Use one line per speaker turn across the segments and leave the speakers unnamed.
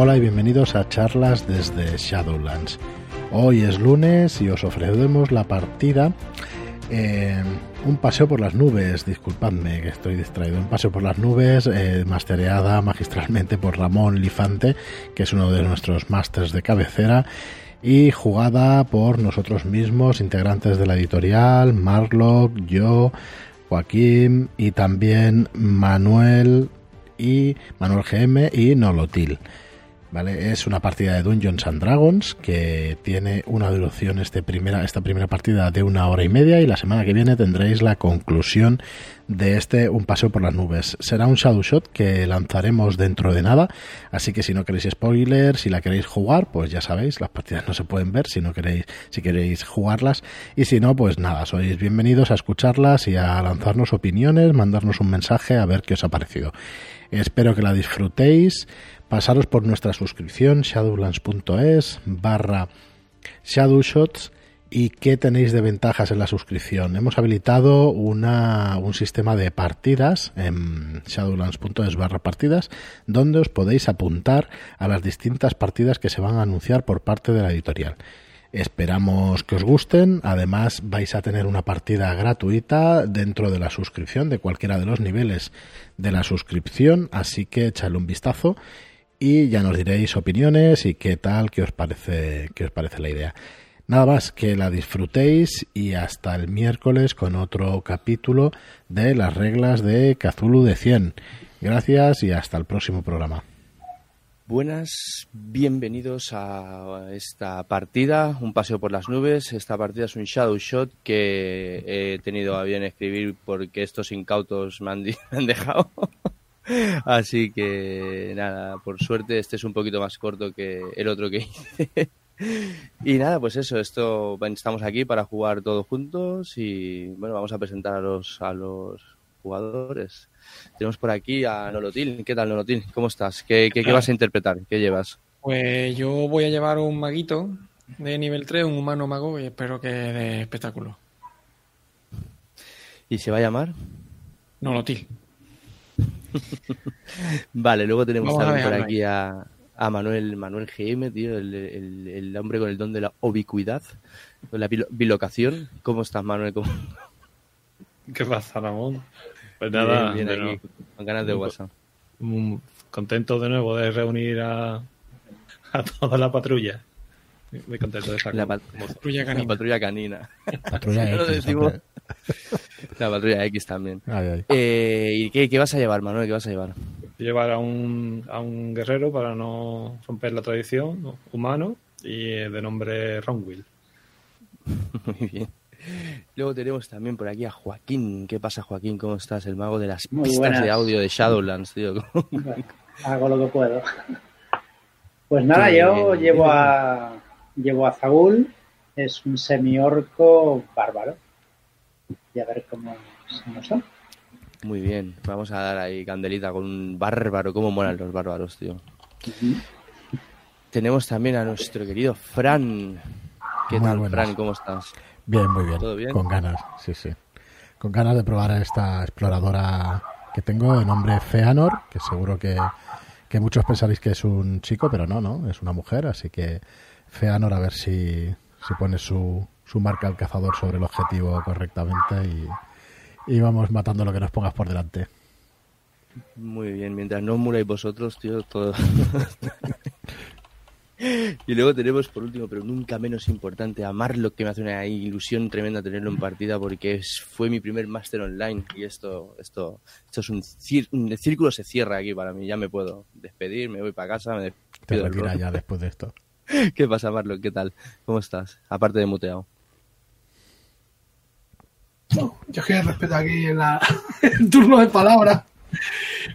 Hola y bienvenidos a charlas desde Shadowlands. Hoy es lunes y os ofrecemos la partida eh, Un paseo por las nubes, disculpadme que estoy distraído, Un paseo por las nubes, eh, mastereada magistralmente por Ramón Lifante, que es uno de nuestros masters de cabecera y jugada por nosotros mismos, integrantes de la editorial, Marlock, yo, Joaquín y también Manuel y Manuel GM y Nolotil. ¿Vale? Es una partida de Dungeons and Dragons que tiene una duración este primera, esta primera partida de una hora y media y la semana que viene tendréis la conclusión de este Un paseo por las nubes. Será un shadow shot que lanzaremos dentro de nada, así que si no queréis spoiler, si la queréis jugar, pues ya sabéis, las partidas no se pueden ver si no queréis, si queréis jugarlas y si no, pues nada, sois bienvenidos a escucharlas y a lanzarnos opiniones, mandarnos un mensaje a ver qué os ha parecido. Espero que la disfrutéis pasaros por nuestra suscripción shadowlands.es barra shadowshots y qué tenéis de ventajas en la suscripción. Hemos habilitado una, un sistema de partidas en shadowlands.es barra partidas donde os podéis apuntar a las distintas partidas que se van a anunciar por parte de la editorial. Esperamos que os gusten. Además, vais a tener una partida gratuita dentro de la suscripción, de cualquiera de los niveles de la suscripción. Así que echadle un vistazo y ya nos diréis opiniones y qué tal, qué os parece, qué os parece la idea. Nada más, que la disfrutéis y hasta el miércoles con otro capítulo de las reglas de Cthulhu de 100. Gracias y hasta el próximo programa.
Buenas, bienvenidos a esta partida, un paseo por las nubes. Esta partida es un shadow shot que he tenido a bien escribir porque estos incautos han, me han dejado. Así que nada, por suerte este es un poquito más corto que el otro que hice. y nada, pues eso, esto estamos aquí para jugar todos juntos y bueno, vamos a presentar a los a los jugadores. Tenemos por aquí a Nolotil. ¿Qué tal, Nolotil? ¿Cómo estás? ¿Qué, qué, qué vas a interpretar? ¿Qué llevas?
Pues yo voy a llevar un maguito de nivel 3, un humano mago, y espero que de espectáculo.
¿Y se va a llamar?
Nolotil.
vale, luego tenemos también por aquí a, a, Manuel Manuel GM, tío, el, el, el, hombre con el don de la ubicuidad, con la bilocación. ¿Cómo estás, Manuel? ¿Cómo...
¿Qué pasa, Ramón? Pues nada,
bien, bien aquí, con ganas de WhatsApp.
Contento de nuevo de reunir a, a toda la patrulla. Muy contento de estar
la,
con,
patrulla canina. La patrulla canina.
Patrulla
X,
lo
decimos. La patrulla X también.
Ay, ay.
Eh, ¿Y qué, qué, vas a llevar, Manuel? ¿Qué vas a llevar?
Llevar a un, a un guerrero para no romper la tradición, ¿no? humano, y de nombre Ronwill.
Muy bien. Luego tenemos también por aquí a Joaquín. ¿Qué pasa, Joaquín? ¿Cómo estás? El mago de las
Muy
pistas
buenas.
de audio de Shadowlands, tío.
Bueno, hago lo que puedo. Pues nada,
Qué
yo
bien.
llevo a llevo a Zagul, es un semiorco bárbaro. Y a ver cómo se nos da.
Muy bien. Vamos a dar ahí candelita con un bárbaro. ¿Cómo molan los bárbaros, tío? Tenemos también a nuestro querido Fran. ¿Qué
Muy
tal,
buenas.
Fran? ¿Cómo estás?
Bien, muy bien.
¿Todo bien?
Con ganas, sí, sí. Con ganas de probar a esta exploradora que tengo de nombre Feanor, que seguro que, que muchos pensaréis que es un chico, pero no, no, es una mujer, así que Feanor a ver si, si pone su, su marca al cazador sobre el objetivo correctamente y, y vamos matando lo que nos pongas por delante.
Muy bien. Mientras no muráis vosotros, tío, todo... Y luego tenemos, por último, pero nunca menos importante, a Marlock, que me hace una ilusión tremenda tenerlo en partida porque fue mi primer máster online y esto, esto, esto es un, cir- un- el círculo se cierra aquí para mí. Ya me puedo despedir, me voy para casa, me
Te
despido del
retira
rol.
ya después de esto.
¿Qué pasa, Marlock? ¿Qué tal? ¿Cómo estás? Aparte de muteado.
Yo es que respeto aquí en la, el turno de palabra.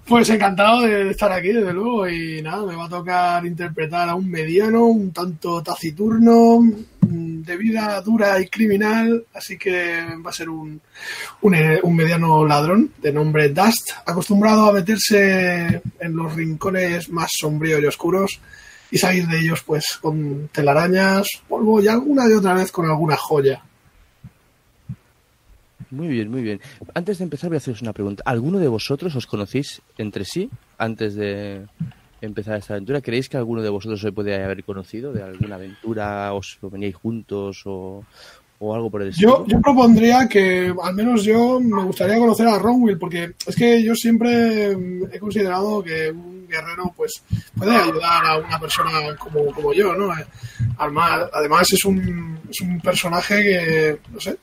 Pues encantado de estar aquí, desde luego, y nada, me va a tocar interpretar a un mediano, un tanto taciturno, de vida dura y criminal, así que va a ser un, un, eh, un mediano ladrón de nombre Dust, acostumbrado a meterse en los rincones más sombríos y oscuros y salir de ellos pues con telarañas, polvo y alguna de otra vez con alguna joya.
Muy bien, muy bien. Antes de empezar voy a haceros una pregunta. ¿Alguno de vosotros os conocéis entre sí antes de empezar esta aventura. ¿Creéis que alguno de vosotros se puede haber conocido de alguna aventura? ¿Os veníais juntos o, o algo por el estilo?
Yo, yo propondría que, al menos yo, me gustaría conocer a Ronwill, porque es que yo siempre mm, he considerado que un guerrero pues puede ayudar a una persona como, como yo, ¿no? Eh, Además, además es, un, es un personaje que, no sé,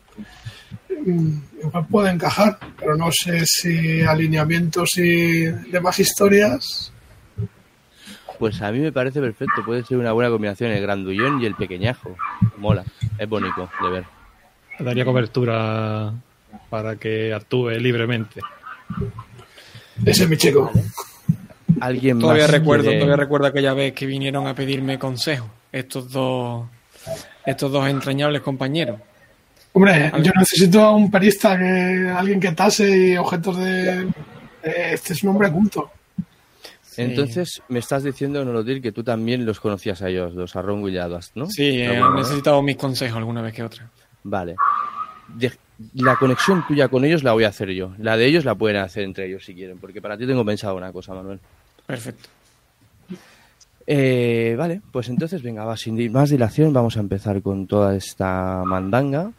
puede encajar, pero no sé si alineamientos y demás historias.
Pues a mí me parece perfecto. Puede ser una buena combinación el grandullón y el pequeñajo. Mola. Es bonito de ver.
Daría cobertura para que actúe libremente.
Ese es mi chico.
Alguien
Todavía
más
recuerdo,
quiere-
todavía recuerdo aquella vez que vinieron a pedirme consejo estos dos, estos dos entrañables compañeros.
Hombre, yo necesito a un perista, que alguien que tase objetos de... eh, Este es un hombre culto.
Entonces, me estás diciendo, Nolotil, que tú también los conocías a ellos, dos, a Ron y a ¿no?
Sí,
Will, ¿no?
necesitado mis consejos alguna vez que otra.
Vale. De- la conexión tuya con ellos la voy a hacer yo. La de ellos la pueden hacer entre ellos si quieren, porque para ti tengo pensado una cosa, Manuel.
Perfecto.
Eh, vale, pues entonces, venga, va, sin más dilación, vamos a empezar con toda esta mandanga.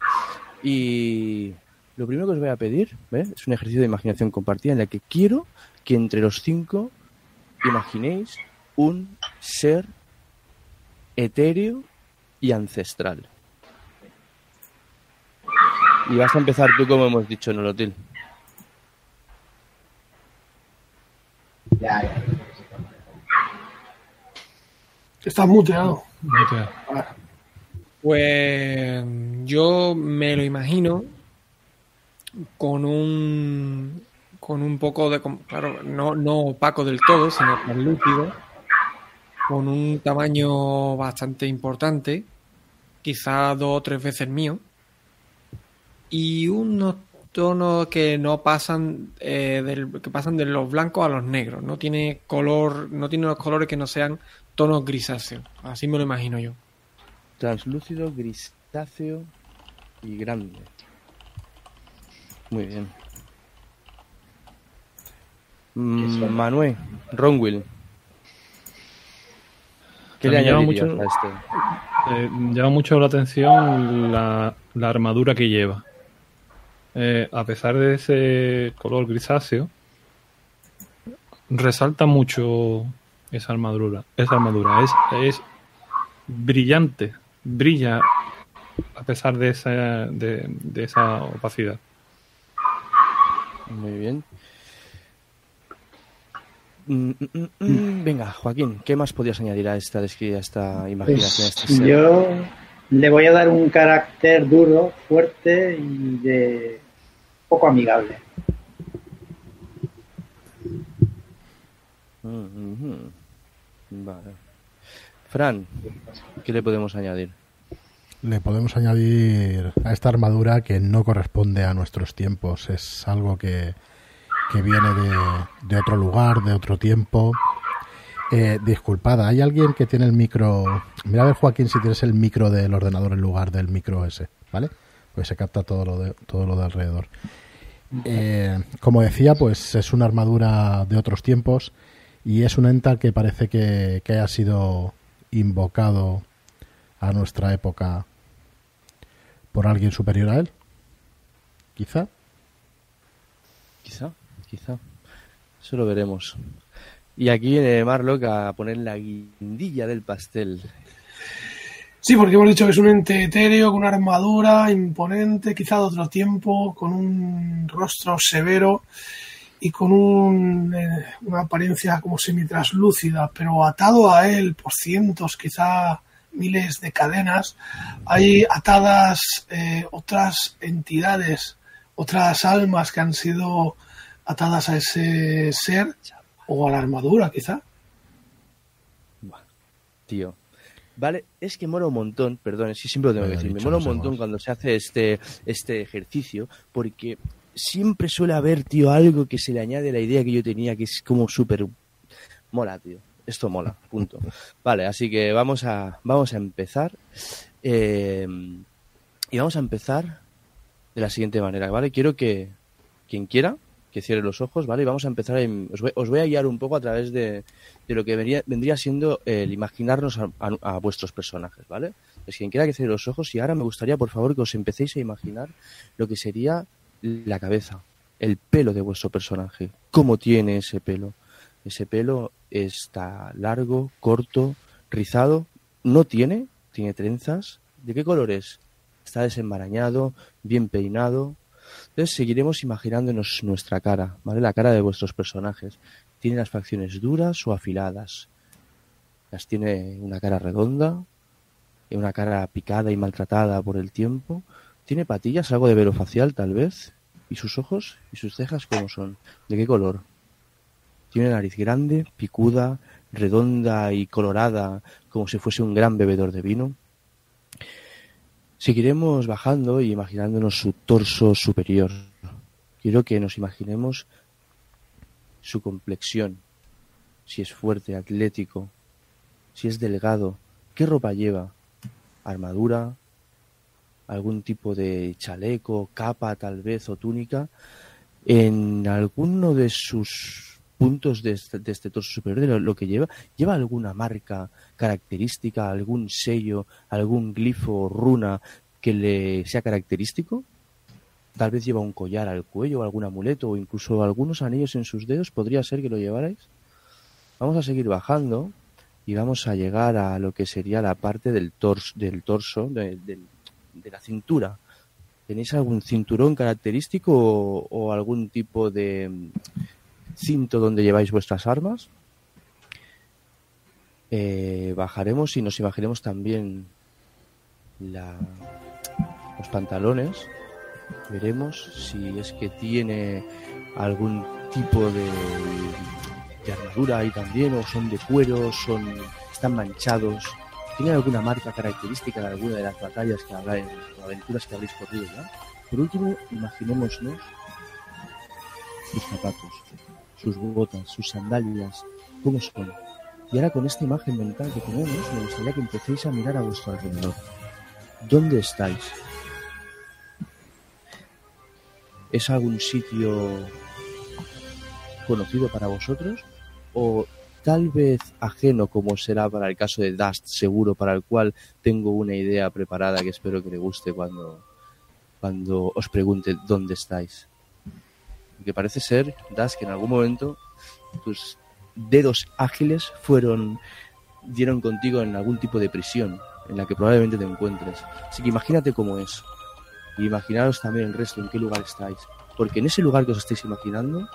Y lo primero que os voy a pedir es un ejercicio de imaginación compartida en el que quiero que entre los cinco imaginéis un ser etéreo y ancestral. Y vas a empezar tú, como hemos dicho, Nolotil.
Ya, ya.
Está muteado.
Pues yo me lo imagino con un con un poco de claro, no, no opaco del todo, sino translúcido, con un tamaño bastante importante, quizá dos o tres veces mío, y unos tonos que no pasan eh, del, que pasan de los blancos a los negros, no tiene color, no tiene unos colores que no sean tonos grisáceos, así me lo imagino yo.
Translúcido, grisáceo y grande. Muy bien. Mm? Manuel, Ronwill. ¿Qué le
llama mucho-
a este?
Eh, llama mucho la atención la, la armadura que lleva. Eh, a pesar de ese color grisáceo, resalta mucho esa armadura. Esa armadura es, es brillante, brilla a pesar de esa, de, de esa opacidad.
Muy bien. Mm, mm, mm. Venga, Joaquín, ¿qué más podías añadir a esta, a esta imaginación? a este
Pues yo le voy a dar un carácter duro, fuerte y de poco amigable.
Mm, ujú. Vale. Fran, ¿qué le podemos añadir?
Le podemos añadir a esta armadura que no corresponde a nuestros tiempos. Es algo que, que viene de, de otro lugar, de otro tiempo. Eh, disculpada, ¿hay alguien que tiene el micro? Mira a ver, Joaquín, si tienes el micro del ordenador en lugar del micro ese, ¿vale? Pues se capta todo lo de, todo lo de alrededor. Eh, como decía, pues es una armadura de otros tiempos y es un enta que parece que, que haya sido invocado a nuestra época por alguien superior a él. Quizá.
Quizá, quizá. Eso lo veremos. Y aquí viene Marlock a poner la guindilla del pastel.
Sí, porque hemos dicho que es un ente etéreo con una armadura imponente, quizá de otro tiempo, con un rostro severo y con un, eh, una apariencia como semitraslúcida, pero atado a él por cientos, quizá miles de cadenas, hay atadas eh, otras entidades, otras almas que han sido atadas a ese ser o a la armadura, quizá.
Tío. Vale, es que mola un montón, perdón, es que siempre lo tengo que decir, me mola un montón cuando se hace este, este ejercicio, porque siempre suele haber, tío, algo que se le añade a la idea que yo tenía, que es como súper... Mola, tío. Esto mola, punto. Vale, así que vamos a, vamos a empezar. eh, y vamos a empezar de la siguiente manera, ¿vale? Quiero que quien quiera que cierre los ojos, ¿vale? Y vamos a empezar, en- os, voy, os voy a guiar un poco a través de, de lo que vendría, vendría siendo el imaginarnos a, a- a vuestros personajes, ¿vale? Pues quien quiera que cierre los ojos y ahora me gustaría, por favor, que os empecéis a imaginar lo que sería la cabeza, el pelo de vuestro personaje. ¿Cómo tiene ese pelo? Ese pelo está largo, corto, rizado, no tiene, tiene trenzas. ¿De qué color es? Está desenmarañado, bien peinado. Entonces seguiremos imaginándonos nuestra cara, ¿vale? La cara de vuestros personajes. ¿Tiene las facciones duras o afiladas? Las tiene una cara redonda, una cara picada y maltratada por el tiempo. ¿Tiene patillas, algo de velo facial tal vez? ¿Y sus ojos y sus cejas cómo son? ¿De qué color? Tiene nariz grande, picuda, redonda y colorada, como si fuese un gran bebedor de vino. Seguiremos bajando y imaginándonos su torso superior. Quiero que nos imaginemos su complexión, si es fuerte, atlético, si es delgado, qué ropa lleva, armadura, algún tipo de chaleco, capa tal vez o túnica, en alguno de sus puntos de este, de este torso superior, de lo, que lleva, lleva alguna marca característica, algún sello, algún glifo o runa que le sea característico. Tal vez lleva un collar al cuello, algún amuleto o incluso algunos anillos en sus dedos. ¿Podría ser que lo llevarais? Vamos a seguir bajando y vamos a llegar a lo que sería la parte del torso, del torso de, de- de la cintura. ¿Tenéis algún cinturón característico o, o algún tipo de mm, cinto donde lleváis vuestras armas? Eh, bajaremos y nos imaginemos también la- los pantalones. Veremos si es que tiene algún tipo de, de armadura ahí también, o son de cuero, son están manchados. ¿Tiene alguna marca característica de alguna de las batallas que habláis, o aventuras que habréis corrido ya? Por último, imaginémonos sus zapatos, sus botas, sus sandalias, cómo son. Y ahora con esta imagen mental que tenemos, me gustaría que empecéis a mirar a vuestro alrededor. ¿Dónde estáis? ¿Es algún sitio conocido para vosotros? ¿O tal vez ajeno como será para el caso de Dust, seguro, para el cual tengo una idea preparada que espero que le guste cuando, cuando os pregunte dónde estáis? Porque parece ser, Dust, que en algún momento tus dedos ágiles fueron dieron contigo en algún tipo de prisión en la que probablemente te encuentres. Así que imagínate cómo es. Y imaginaros también el resto, en qué lugar estáis. Porque en ese lugar que os estáis imaginando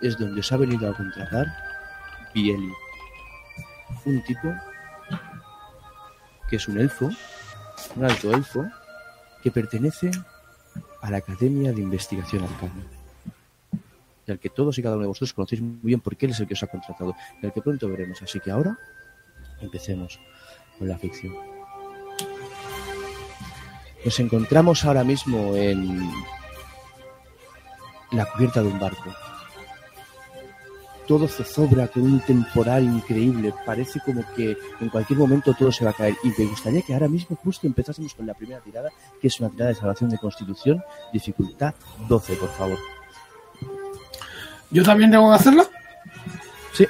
es donde os ha venido a contratar Bieli. Un tipo que es un elfo, un alto elfo, que pertenece a la Academia de Investigación Arcana. Al que todos y cada uno de vosotros conocéis muy bien porque él es el que os ha contratado. Al que pronto veremos. Así que ahora empecemos con la ficción. Nos encontramos ahora mismo en la cubierta de un barco. Todo zozobra con un temporal increíble. Parece como que en cualquier momento todo se va a caer. Y me gustaría que ahora mismo justo empezásemos con la primera tirada, que es una tirada de salvación de constitución, dificultad 12, por favor.
¿Yo también tengo que hacerla?
Sí.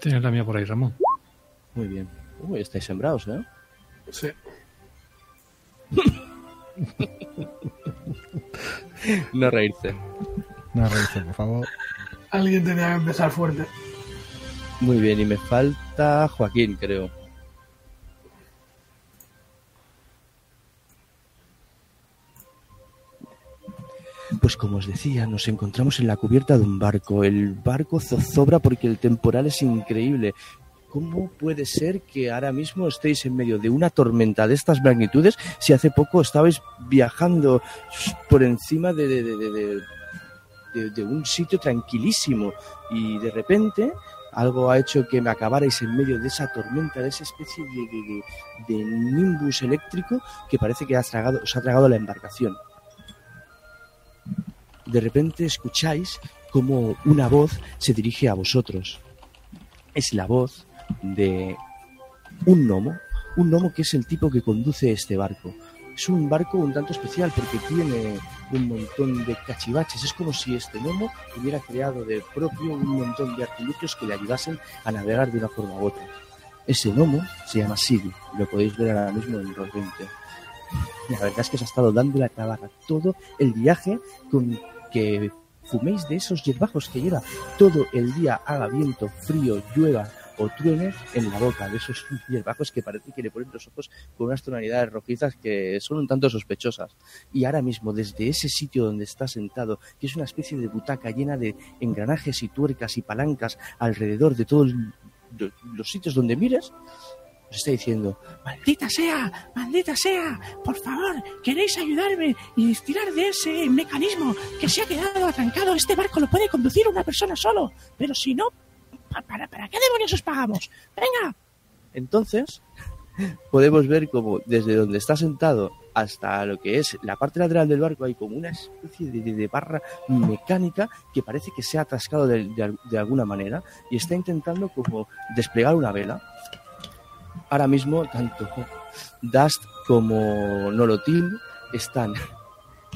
Tienes la mía por ahí, Ramón.
Muy bien. Uy, estáis sembrados, ¿eh?
Sí.
No reírse.
No reírse, por favor.
Alguien tenía que empezar fuerte.
Muy bien, y me falta Joaquín, creo. Pues como os decía, nos encontramos en la cubierta de un barco. El barco zozobra porque el temporal es increíble. ¿Cómo puede ser que ahora mismo estéis en medio de una tormenta de estas magnitudes si hace poco estabais viajando por encima de, de- de- un sitio tranquilísimo y de repente algo ha hecho que me acabarais en medio de esa tormenta, de esa especie de nimbus eléctrico que parece que ha tragado, os ha tragado la embarcación. De repente escucháis como una voz se dirige a vosotros. Es la voz de un gnomo un gnomo que es el tipo que conduce este barco. Es un barco un tanto especial porque tiene un montón de cachivaches. Es como si este gnomo hubiera creado de propio un montón de artilugios que le ayudasen a navegar de una forma u otra. Ese gnomo se llama Siggy, lo podéis ver ahora mismo en Roll 20. La verdad es que os ha estado dando la tabarra todo el viaje con que fuméis de esos hierbajos que lleva todo el día, haga viento, frío, llueva o truene en la boca de esos hierbajos que parece que le ponen los ojos con unas tonalidades rojizas que son un tanto sospechosas. Y ahora mismo, desde ese sitio donde está sentado, que es una especie de butaca llena de engranajes y tuercas y palancas alrededor de todos los sitios donde mires, os está diciendo, maldita sea, maldita sea, por favor, queréis ayudarme y estirar de ese mecanismo que se ha quedado atrancado. Este barco lo puede conducir una persona solo, pero si no, ¿pa- ¿para, para qué demonios os pagamos? Venga. Entonces, podemos ver como desde donde está sentado hasta lo que es la parte lateral del barco hay como una especie de, de- de barra mecánica que parece que se ha atascado de, de alguna manera y está intentando como desplegar una vela. Ahora mismo tanto Dust como Nolotil están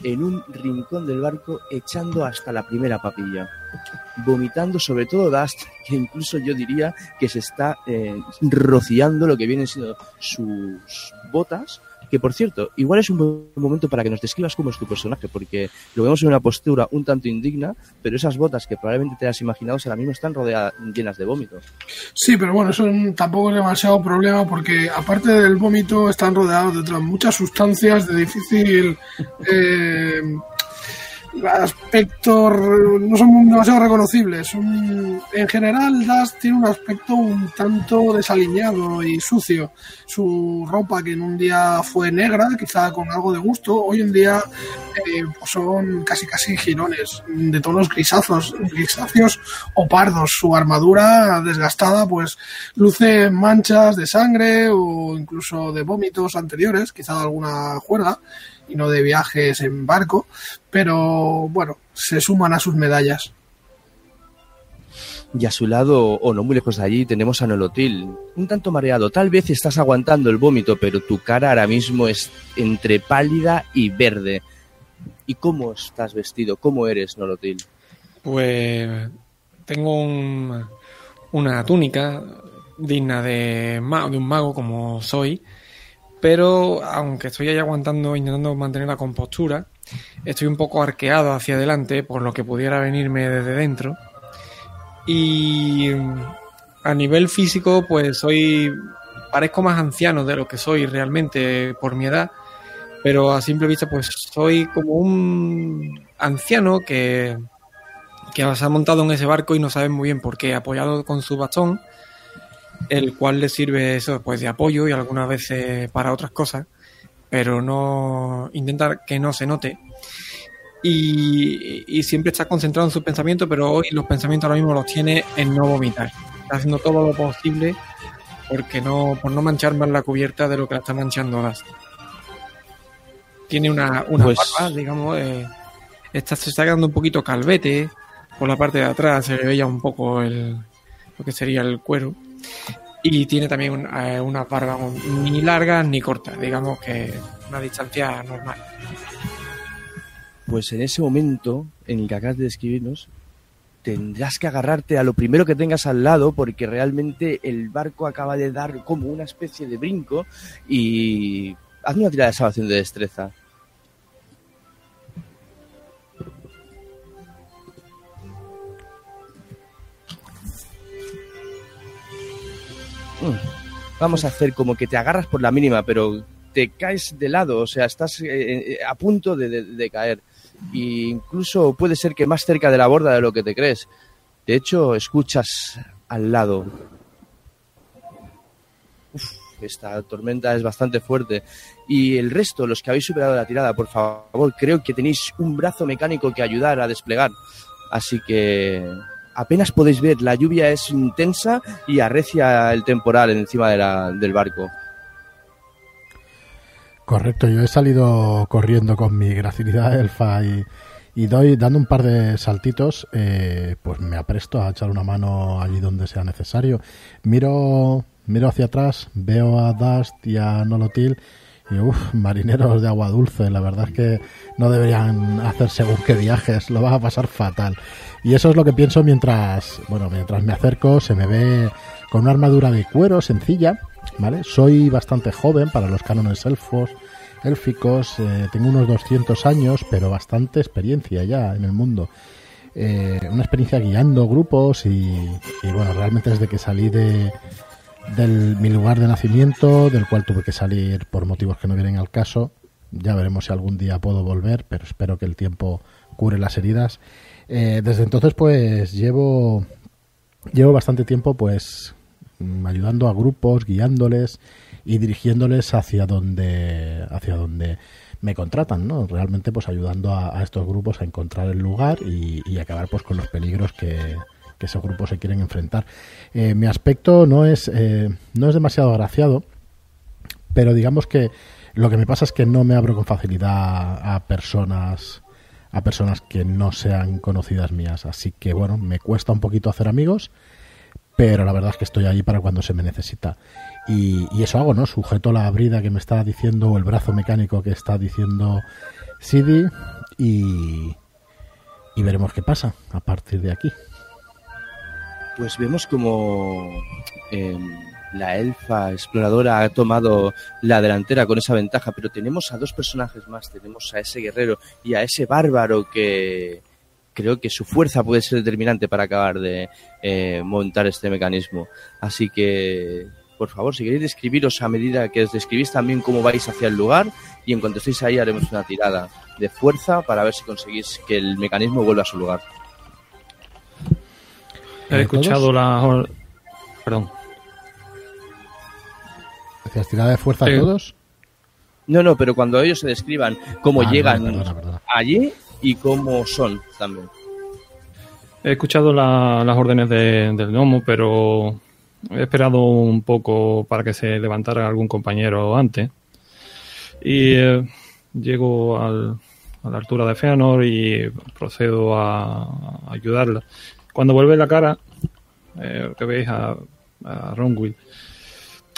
en un rincón del barco echando hasta la primera papilla, vomitando sobre todo Dust, que incluso yo diría que se está eh, rociando lo que vienen siendo sus botas, que por cierto, igual es un buen momento para que nos describas cómo es tu personaje, porque lo vemos en una postura un tanto indigna, pero esas botas que probablemente te has imaginado ahora mismo están rodeadas, llenas de vómitos.
Sí, pero bueno, eso tampoco es demasiado problema porque aparte del vómito están rodeados de otras muchas sustancias de difícil eh, aspecto, no son demasiado reconocibles. En general, Dust tiene un aspecto un tanto desaliñado y sucio. Su ropa, que en un día fue negra, quizá con algo de gusto, hoy en día eh, pues son casi casi girones, de tonos grisazos, grisáceos o pardos. Su armadura desgastada, pues luce manchas de sangre o incluso de vómitos anteriores, quizá alguna juerga y no de viajes en barco, pero bueno, se suman a sus medallas.
Y a su lado, o no muy lejos de allí, tenemos a Nolotil, un tanto mareado. Tal vez estás aguantando el vómito, pero tu cara ahora mismo es entre pálida y verde. ¿Y cómo estás vestido? ¿Cómo eres, Nolotil?
Pues tengo un- una túnica digna de un mago como soy, pero aunque estoy ahí aguantando, intentando mantener la compostura, estoy un poco arqueado hacia adelante por lo que pudiera venirme desde dentro. Y a nivel físico, pues soy, parezco más anciano de lo que soy realmente por mi edad, pero a simple vista, pues soy como un anciano que que se ha montado en ese barco y no sabe muy bien por qué, apoyado con su bastón, el cual le sirve eso pues de apoyo y algunas veces para otras cosas, pero no intenta que no se note. Y, y siempre está concentrado en sus pensamientos, pero hoy los pensamientos ahora mismo los tiene en no vomitar. Está haciendo todo lo posible porque no, por no manchar más la cubierta de lo que la está manchando Gas. Tiene una, una
Pues-
barba, digamos, eh, está, se está quedando un poquito calvete, por la parte de atrás se le veía un poco el, lo que sería el cuero. Y tiene también un- eh, unas barbas ni largas ni cortas, digamos que una distancia normal.
Pues en ese momento en el que acabas de describirnos, tendrás que agarrarte a lo primero que tengas al lado porque realmente el barco acaba de dar como una especie de brinco y haz una tirada de salvación de destreza. Vamos a hacer como que te agarras por la mínima, pero te caes de lado, o sea, estás eh, eh, a punto de, caer. Incluso puede ser que más cerca de la borda de lo que te crees. De hecho, escuchas al lado. Esta tormenta es bastante fuerte. Y el resto, los que habéis superado la tirada, por favor, creo que tenéis un brazo mecánico que ayudar a desplegar. Así que apenas podéis ver, la lluvia es intensa y arrecia el temporal encima del barco.
Correcto, yo he salido corriendo con mi gracilidad elfa y, y doy dando un par de saltitos, eh, pues me apresto a echar una mano allí donde sea necesario. Miro miro hacia atrás, veo a Dust y a Nolotil y uff, marineros de agua dulce, la verdad es que no deberían hacer según qué viajes, lo van a pasar fatal. Y eso es lo que pienso mientras, bueno, mientras me acerco, se me ve con una armadura de cuero sencilla, ¿vale? Soy bastante joven para los cánones elfos, élficos, eh, tengo unos 200 años, pero bastante experiencia ya en el mundo. Eh, una experiencia guiando grupos y, y, bueno, realmente desde que salí de, del mi lugar de nacimiento, del cual tuve que salir por motivos que no vienen al caso, ya veremos si algún día puedo volver, pero espero que el tiempo cure las heridas. Eh, desde entonces, pues llevo llevo bastante tiempo, pues mm, ayudando a grupos, guiándoles y dirigiéndoles hacia donde hacia donde me contratan, ¿no? Realmente, pues ayudando a, estos grupos a encontrar el lugar y, y acabar, pues, con los peligros que, que esos grupos se quieren enfrentar. Eh, mi aspecto no es eh, no es demasiado agraciado, pero digamos que lo que me pasa es que no me abro con facilidad a personas a personas que no sean conocidas mías. Así que bueno, me cuesta un poquito hacer amigos, pero la verdad es que estoy ahí para cuando se me necesita. Y, y eso hago, ¿no? Sujeto la brida que me está diciendo, o el brazo mecánico que está diciendo Sidi, y, y veremos qué pasa a partir de aquí.
Pues vemos como eh, la elfa exploradora ha tomado la delantera con esa ventaja, pero tenemos a dos personajes más, tenemos a ese guerrero y a ese bárbaro que creo que su fuerza puede ser determinante para acabar de eh, montar este mecanismo. Así que, por favor, si queréis describiros a medida que os describís también cómo vais hacia el lugar y en cuanto estéis ahí haremos una tirada de fuerza para ver si conseguís que el mecanismo vuelva a su lugar.
He escuchado la... Perdón.
¿Decías tirada de fuerza
Sí.
a todos?
No, no, pero cuando ellos se describan cómo
Ah,
llegan
vale, perdona, perdona.
allí y cómo son también.
He escuchado la- las órdenes de- del gnomo, pero he esperado un poco para que se levantara algún compañero antes. Y eh, llego al- a la altura de Feanor y procedo a, a ayudarla. Cuando vuelve la cara, eh, que veis a, a Ronwill,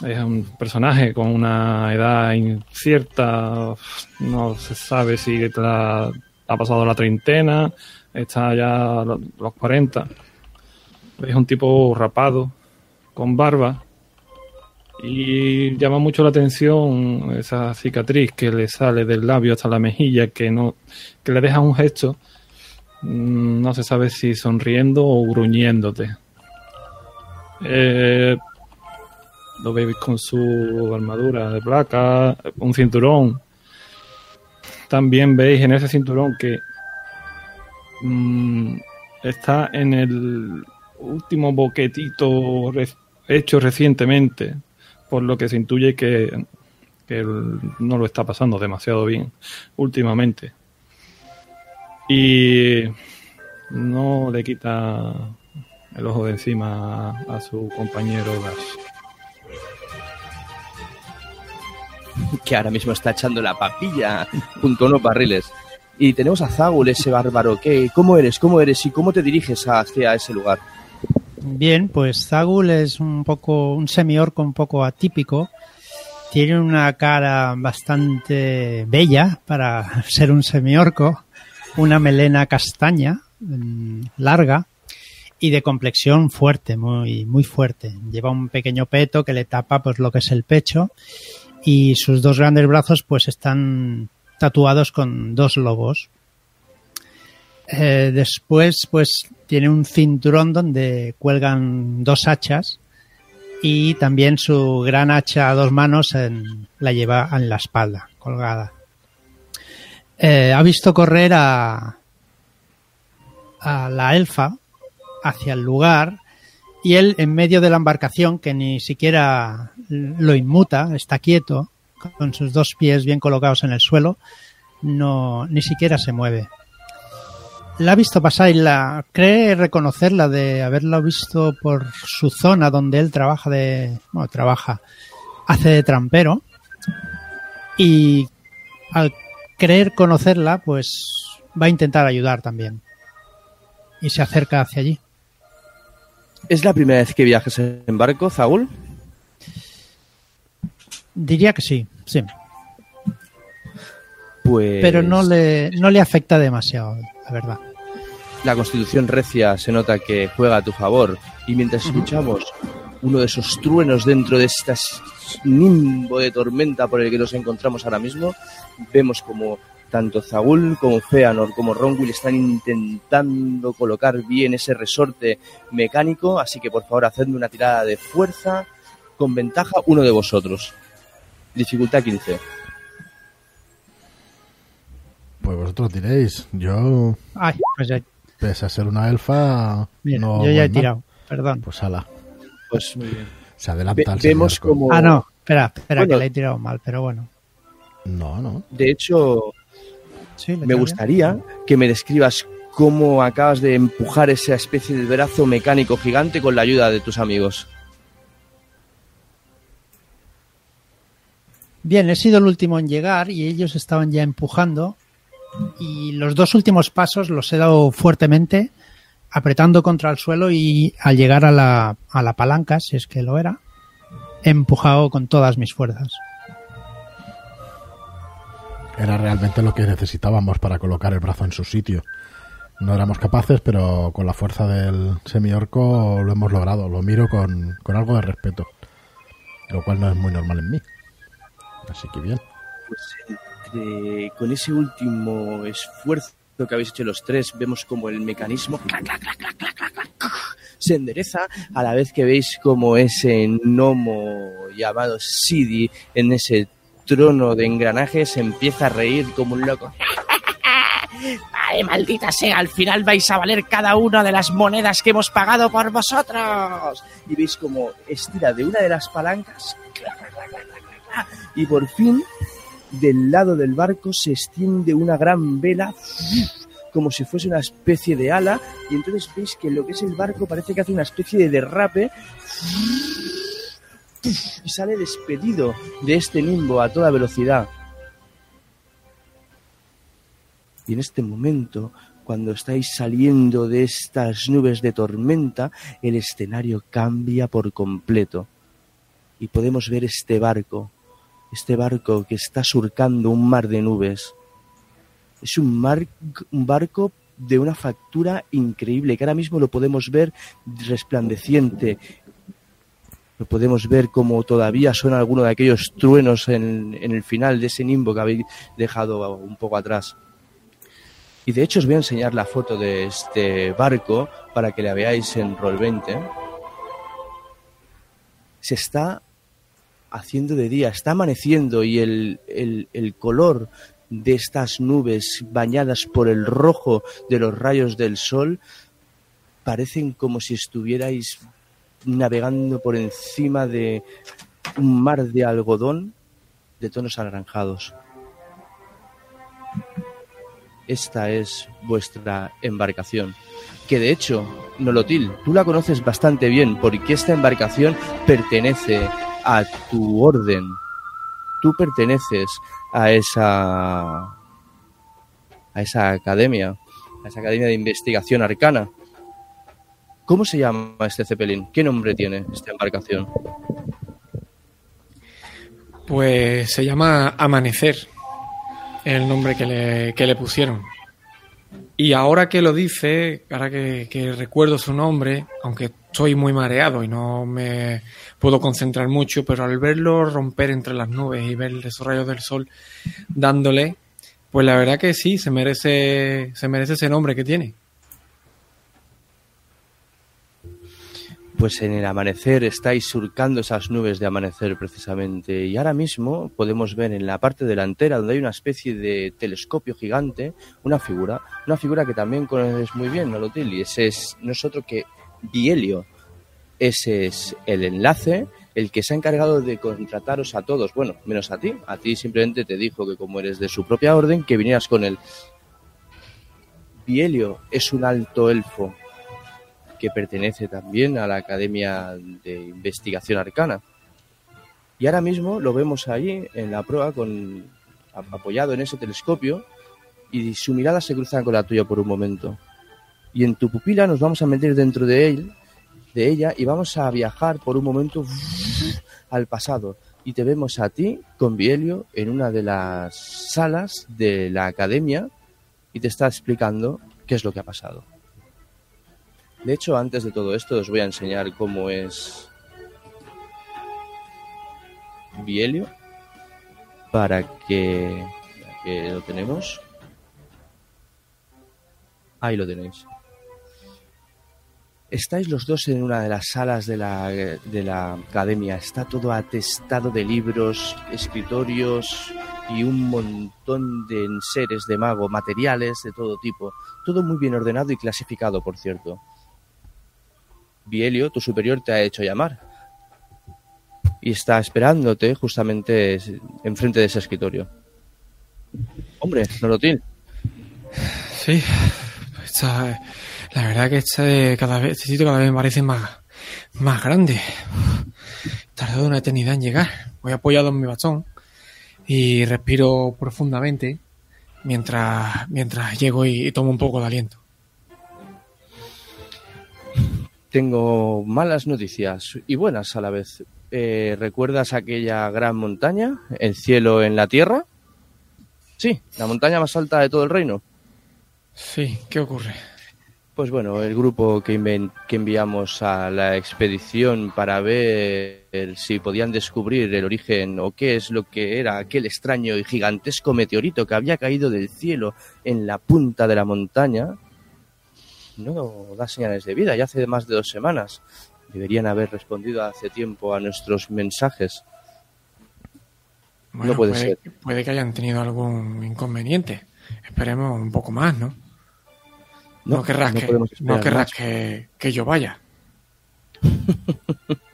es un personaje con una edad incierta, no se sabe si ha pasado la treintena, está ya a lo- los 40. Es un tipo rapado, con barba, y llama mucho la atención esa cicatriz que le sale del labio hasta la mejilla, que no, que le deja un gesto, no se sabe si sonriendo o gruñéndote. Eh, lo veis con su armadura de placa, un cinturón. También veis en ese cinturón que mm, está en el último boquetito hecho recientemente, por lo que se intuye que, que no lo está pasando demasiado bien últimamente. Y no le quita el ojo de encima a, a su compañero Dash.
que ahora mismo está echando la papilla junto a unos barriles. Y tenemos a Zagul, ese bárbaro. ¿Qué, ¿Cómo eres? ¿Cómo eres? ¿Y cómo te diriges hacia ese lugar?
Bien, pues Zagul es un poco un semiorco un poco atípico. Tiene una cara bastante bella para ser un semiorco, una melena castaña mm, larga y de complexión fuerte, muy muy fuerte. Lleva un pequeño peto que le tapa pues lo que es el pecho y sus dos grandes brazos pues están tatuados con dos lobos. Eh, después, pues tiene un cinturón donde cuelgan dos hachas y también su gran hacha a dos manos la lleva en la espalda, colgada. Eh, ha visto correr a, a la elfa hacia el lugar y él en medio de la embarcación, que ni siquiera lo inmuta, está quieto, con sus dos pies bien colocados en el suelo, no ni siquiera se mueve. La ha visto pasar y la cree reconocerla de haberla visto por su zona donde él trabaja de bueno, trabaja hace de trampero y al creer conocerla pues va a intentar ayudar también y se acerca hacia allí.
¿Es la primera vez que viajas en barco, Zagul?
Diría que sí, sí.
Pues
Pero no le, no le afecta demasiado, la verdad.
la constitución recia se nota que juega a tu favor. Y mientras escuchamos uno de esos truenos dentro de este nimbo de tormenta por el que nos encontramos ahora mismo, vemos como tanto Zagul como Feanor como Ronguil están intentando colocar bien ese resorte mecánico, así que por favor hacedme una tirada de fuerza con ventaja uno de vosotros. Dificultad 15.
Pues vosotros diréis, yo,
Ay, pues ya,
pese a ser una elfa,
mira,
no
yo ya he
mal.
tirado, perdón.
Pues ala,
Pues
se adelanta
ve- vemos como...
Ah, no, espera, espera,
Bueno.
que le he tirado mal, pero bueno.
No, no.
De hecho,
Sí,
me gustaría que me describas cómo acabas de empujar esa especie de brazo mecánico gigante con la ayuda de tus amigos.
Bien, he sido el último en llegar y ellos estaban ya empujando y los dos últimos pasos los he dado fuertemente, apretando contra el suelo y al llegar a la, a la palanca, si es que lo era, he empujado con todas mis fuerzas
era realmente lo que necesitábamos para colocar el brazo en su sitio. No éramos capaces, pero con la fuerza del semiorco lo hemos logrado. Lo miro con, con algo de respeto, lo cual no es muy normal en mí. Así que bien.
Pues entre, con ese último esfuerzo que habéis hecho los tres, vemos como el mecanismo clac, clac, clac, se endereza a la vez que veis como ese gnomo llamado Sidi en ese trono de engranajes empieza a reír como un loco.
¡Ay, maldita sea! Al final vais a valer cada una de las monedas que hemos pagado por vosotros.
y veis como estira de una de las palancas y por fin del lado del barco se extiende una gran vela como si fuese una especie de ala y entonces veis que lo que es el barco parece que hace una especie de derrape y sale despedido de este nimbo a toda velocidad. Y en este momento, cuando estáis saliendo de estas nubes de tormenta, el escenario cambia por completo. Y podemos ver este barco, este barco que está surcando un mar de nubes. Es un, un barco de una factura increíble, que ahora mismo lo podemos ver resplandeciente. Podemos ver como todavía son algunos de aquellos truenos en, el final de ese nimbo que habéis dejado un poco atrás. Y de hecho os voy a enseñar la foto de este barco para que la veáis en Roll20. Se está haciendo de día, está amaneciendo y el- el color de estas nubes bañadas por el rojo de los rayos del sol parecen como si estuvierais navegando por encima de un mar de algodón de tonos anaranjados. Esta es vuestra embarcación. Que de hecho, Nolotil, tú la conoces bastante bien porque esta embarcación pertenece a tu orden. Tú perteneces a esa a esa academia, a esa academia de investigación arcana. ¿Cómo se llama este cepelín? ¿Qué nombre tiene esta embarcación?
Pues se llama Amanecer, el nombre que le, que le pusieron. Y ahora que lo dice, ahora que, que recuerdo su nombre, aunque estoy muy mareado y no me puedo concentrar mucho, pero al verlo romper entre las nubes y ver esos rayos del sol dándole, pues la verdad que sí, se merece, se merece ese nombre que tiene.
Pues en el amanecer estáis surcando esas nubes de amanecer precisamente y ahora mismo podemos ver en la parte delantera donde hay una especie de telescopio gigante una figura, una figura que también conoces muy bien, Nolotil, y ese es no es otro que Bielio. Ese es el enlace, el que se ha encargado de contrataros a todos, bueno, menos a ti, a ti simplemente te dijo que como eres de su propia orden, que vinieras con él. Bielio es un alto elfo que pertenece también a la Academia de Investigación Arcana. Y ahora mismo lo vemos ahí en la prueba con ap- apoyado en ese telescopio y su mirada se cruza con la tuya por un momento. Y en tu pupila nos vamos a meter dentro de él, de ella, y vamos a viajar por un momento al pasado, y te vemos a ti con Bielio en una de las salas de la academia y te está explicando qué es lo que ha pasado. De hecho, antes de todo esto os voy a enseñar cómo es Bielio para que, lo tenemos. Ahí lo tenéis. Estáis los dos en una de las salas de la, de la academia. Está todo atestado de libros, escritorios y un montón de enseres de mago, materiales de todo tipo. Todo muy bien ordenado y clasificado, por cierto. Bielio, tu superior, te ha hecho llamar. Y está esperándote justamente enfrente de ese escritorio. Hombre, Norotil.
Sí, está, la verdad que este, sitio cada vez me parece más, más grande. Tardó una eternidad en llegar. Voy apoyado en mi bastón y respiro profundamente mientras, mientras llego y tomo un poco de aliento.
Tengo malas noticias y buenas a la vez. Eh, ¿Recuerdas aquella gran montaña? ¿El cielo en la tierra? Sí, la montaña más alta de todo el reino.
Sí, ¿qué ocurre?
Pues bueno, el grupo que, que enviamos a la expedición para ver si podían descubrir el origen o qué es lo que era aquel extraño y gigantesco meteorito que había caído del cielo en la punta de la montaña, no da señales de vida, ya hace más de dos semanas. Deberían haber respondido hace tiempo a nuestros mensajes.
Bueno,
No puede
Puede que hayan tenido algún inconveniente. Esperemos un poco más, ¿no? No, querrás,
no
que,
podemos esperar
no querrás que, que yo vaya.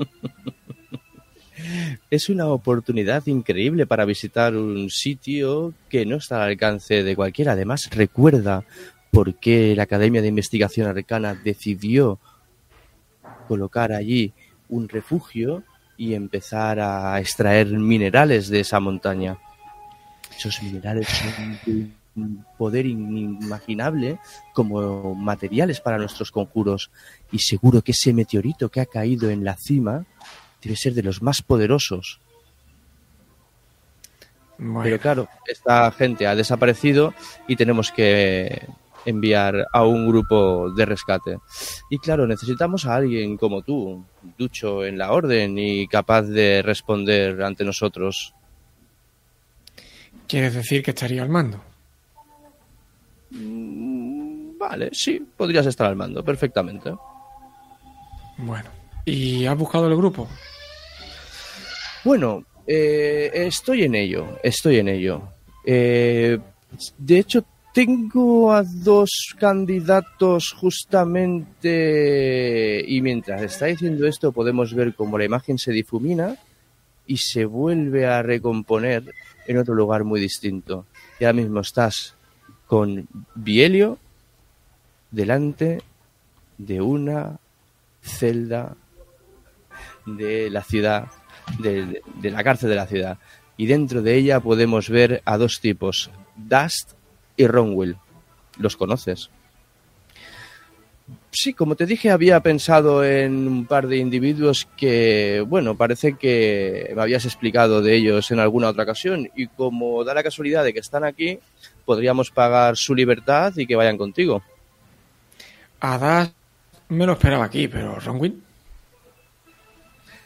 Es una oportunidad increíble para visitar un sitio que no está al alcance de cualquiera. Además, recuerda por qué la Academia de Investigación Arcana decidió colocar allí un refugio y empezar a extraer minerales de esa montaña. Esos minerales son de un poder inimaginable como materiales para nuestros conjuros y seguro que ese meteorito que ha caído en la cima debe ser de los más poderosos.
Bueno,
Pero claro, esta gente ha desaparecido y tenemos que enviar a un grupo de rescate. Y claro, necesitamos a alguien como tú, ducho en la orden y capaz de responder ante nosotros.
¿quieres decir que estaría al mando?
Mm, Vale, sí, podrías estar al mando, perfectamente.
Bueno. ¿Y has buscado el grupo?
Bueno, eh, estoy en ello, estoy en ello. Eh, de hecho, tengo a dos candidatos justamente y mientras está diciendo esto podemos ver cómo la imagen se difumina y se vuelve a recomponer en otro lugar muy distinto. Y ahora mismo estás con Bielio delante de una celda de la ciudad, de, de la cárcel de la ciudad. Y dentro de ella podemos ver a dos tipos, Dust y Ronwell. ¿Los conoces? Sí, como te dije, había pensado en un par de individuos que, bueno, parece que me habías explicado de ellos en alguna otra ocasión y como da la casualidad de que están aquí, podríamos pagar su libertad y que vayan contigo.
Hadas me lo esperaba aquí, pero Ronwin.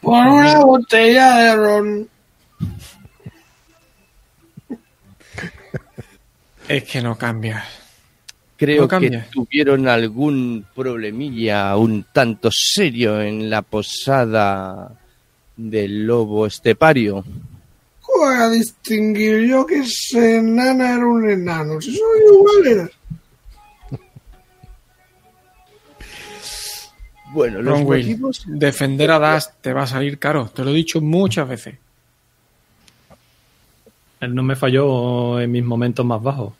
Por una botella de ron.
Es que no cambias.
Creo
No
que
cambia.
tuvieron algún problemilla un tanto serio en la posada del lobo estepario.
Voy a distinguir yo que ese enana era un enano. Si soy igual era.
Bueno, los
Ronwell,
motivos...
defender a Das te va a salir caro. Te lo he dicho muchas veces.
Él no me falló en mis momentos más bajos.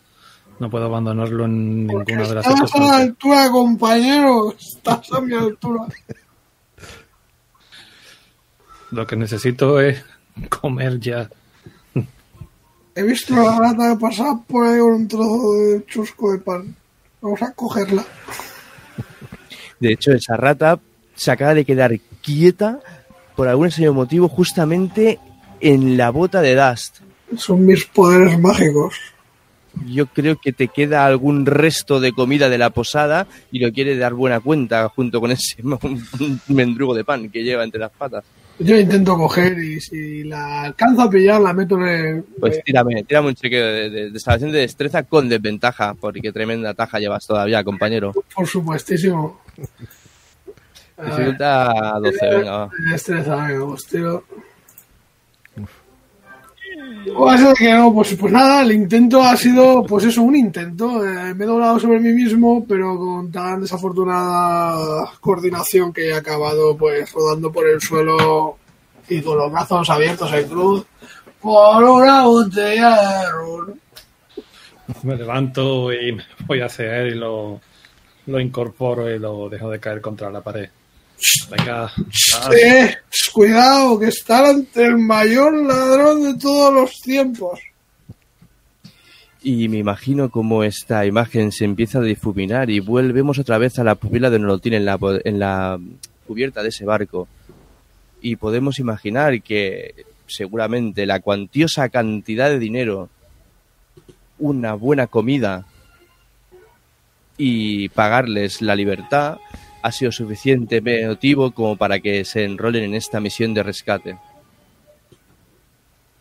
No puedo abandonarlo en
Porque
ninguna de las
estás a la altura, compañero. Estás a mi altura.
Lo que necesito es comer ya.
He visto a la rata pasar por ahí con un trozo de chusco de pan. Vamos a cogerla.
De hecho, esa rata se acaba de quedar quieta por algún extraño motivo justamente en la bota de Dust.
Son mis poderes mágicos.
Yo creo que te queda algún resto de comida de la posada y lo quiere dar buena cuenta junto con ese mendrugo de pan que lleva entre las patas.
Yo intento coger y si la alcanzo a pillar, la meto en el.
Pues tírame, tírame un chequeo de, de, de salvación de destreza con desventaja, porque tremenda taja llevas todavía, compañero.
Por supuestísimo.
Dificultad 12, venga, va.
Destreza, venga, pues tiro. A que no, pues, pues nada, el intento ha sido, pues eso, un intento. Eh, me he doblado sobre mí mismo, pero con tan desafortunada coordinación que he acabado pues rodando por el suelo y con los brazos abiertos en cruz por una botella.
Me levanto y me voy hacia él y lo, lo incorporo y lo dejo de caer contra la pared. Venga.
Eh, cuidado, que está ante el mayor ladrón de todos los tiempos.
Y me imagino cómo esta imagen se empieza a difuminar y volvemos otra vez a la pupila de Nolotín en la, en la cubierta de ese barco. Y podemos imaginar que seguramente la cuantiosa cantidad de dinero, una buena comida y pagarles la libertad ha sido suficiente motivo como para que se enrolen en esta misión de rescate.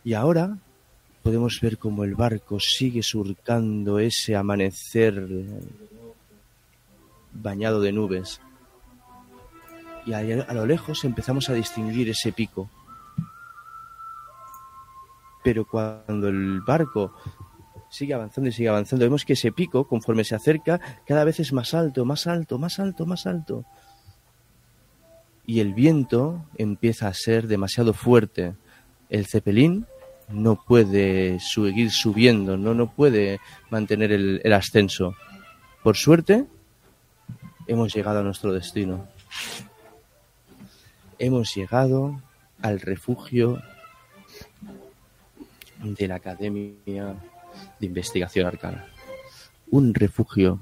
Y ahora podemos ver cómo el barco sigue surcando ese amanecer bañado de nubes. Y a, lo lejos empezamos a distinguir ese pico. Pero cuando el barco sigue avanzando y sigue avanzando, vemos que ese pico, conforme se acerca, cada vez es más alto, más alto, más alto, más alto. Y el viento empieza a ser demasiado fuerte. El cepelín no puede seguir subiendo, no, no puede mantener el, el ascenso. Por suerte, hemos llegado a nuestro destino. Hemos llegado al refugio de la Academia de Investigación Arcana. Un refugio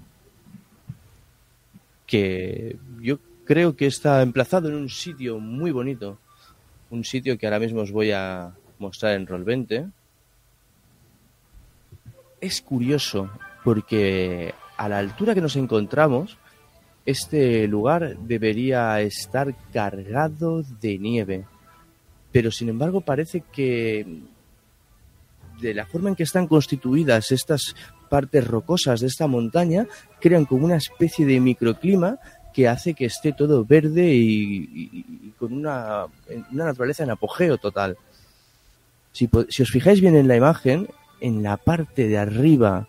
que yo creo que está emplazado en un sitio muy bonito. Un sitio que ahora mismo os voy a mostrar en Roll20. Es curioso porque a la altura que nos encontramos, este lugar debería estar cargado de nieve. Pero sin embargo parece que de la forma en que están constituidas estas partes rocosas de esta montaña, crean como una especie de microclima que hace que esté todo verde y, con una, una naturaleza en apogeo total. Si, si os fijáis bien en la imagen, en la parte de arriba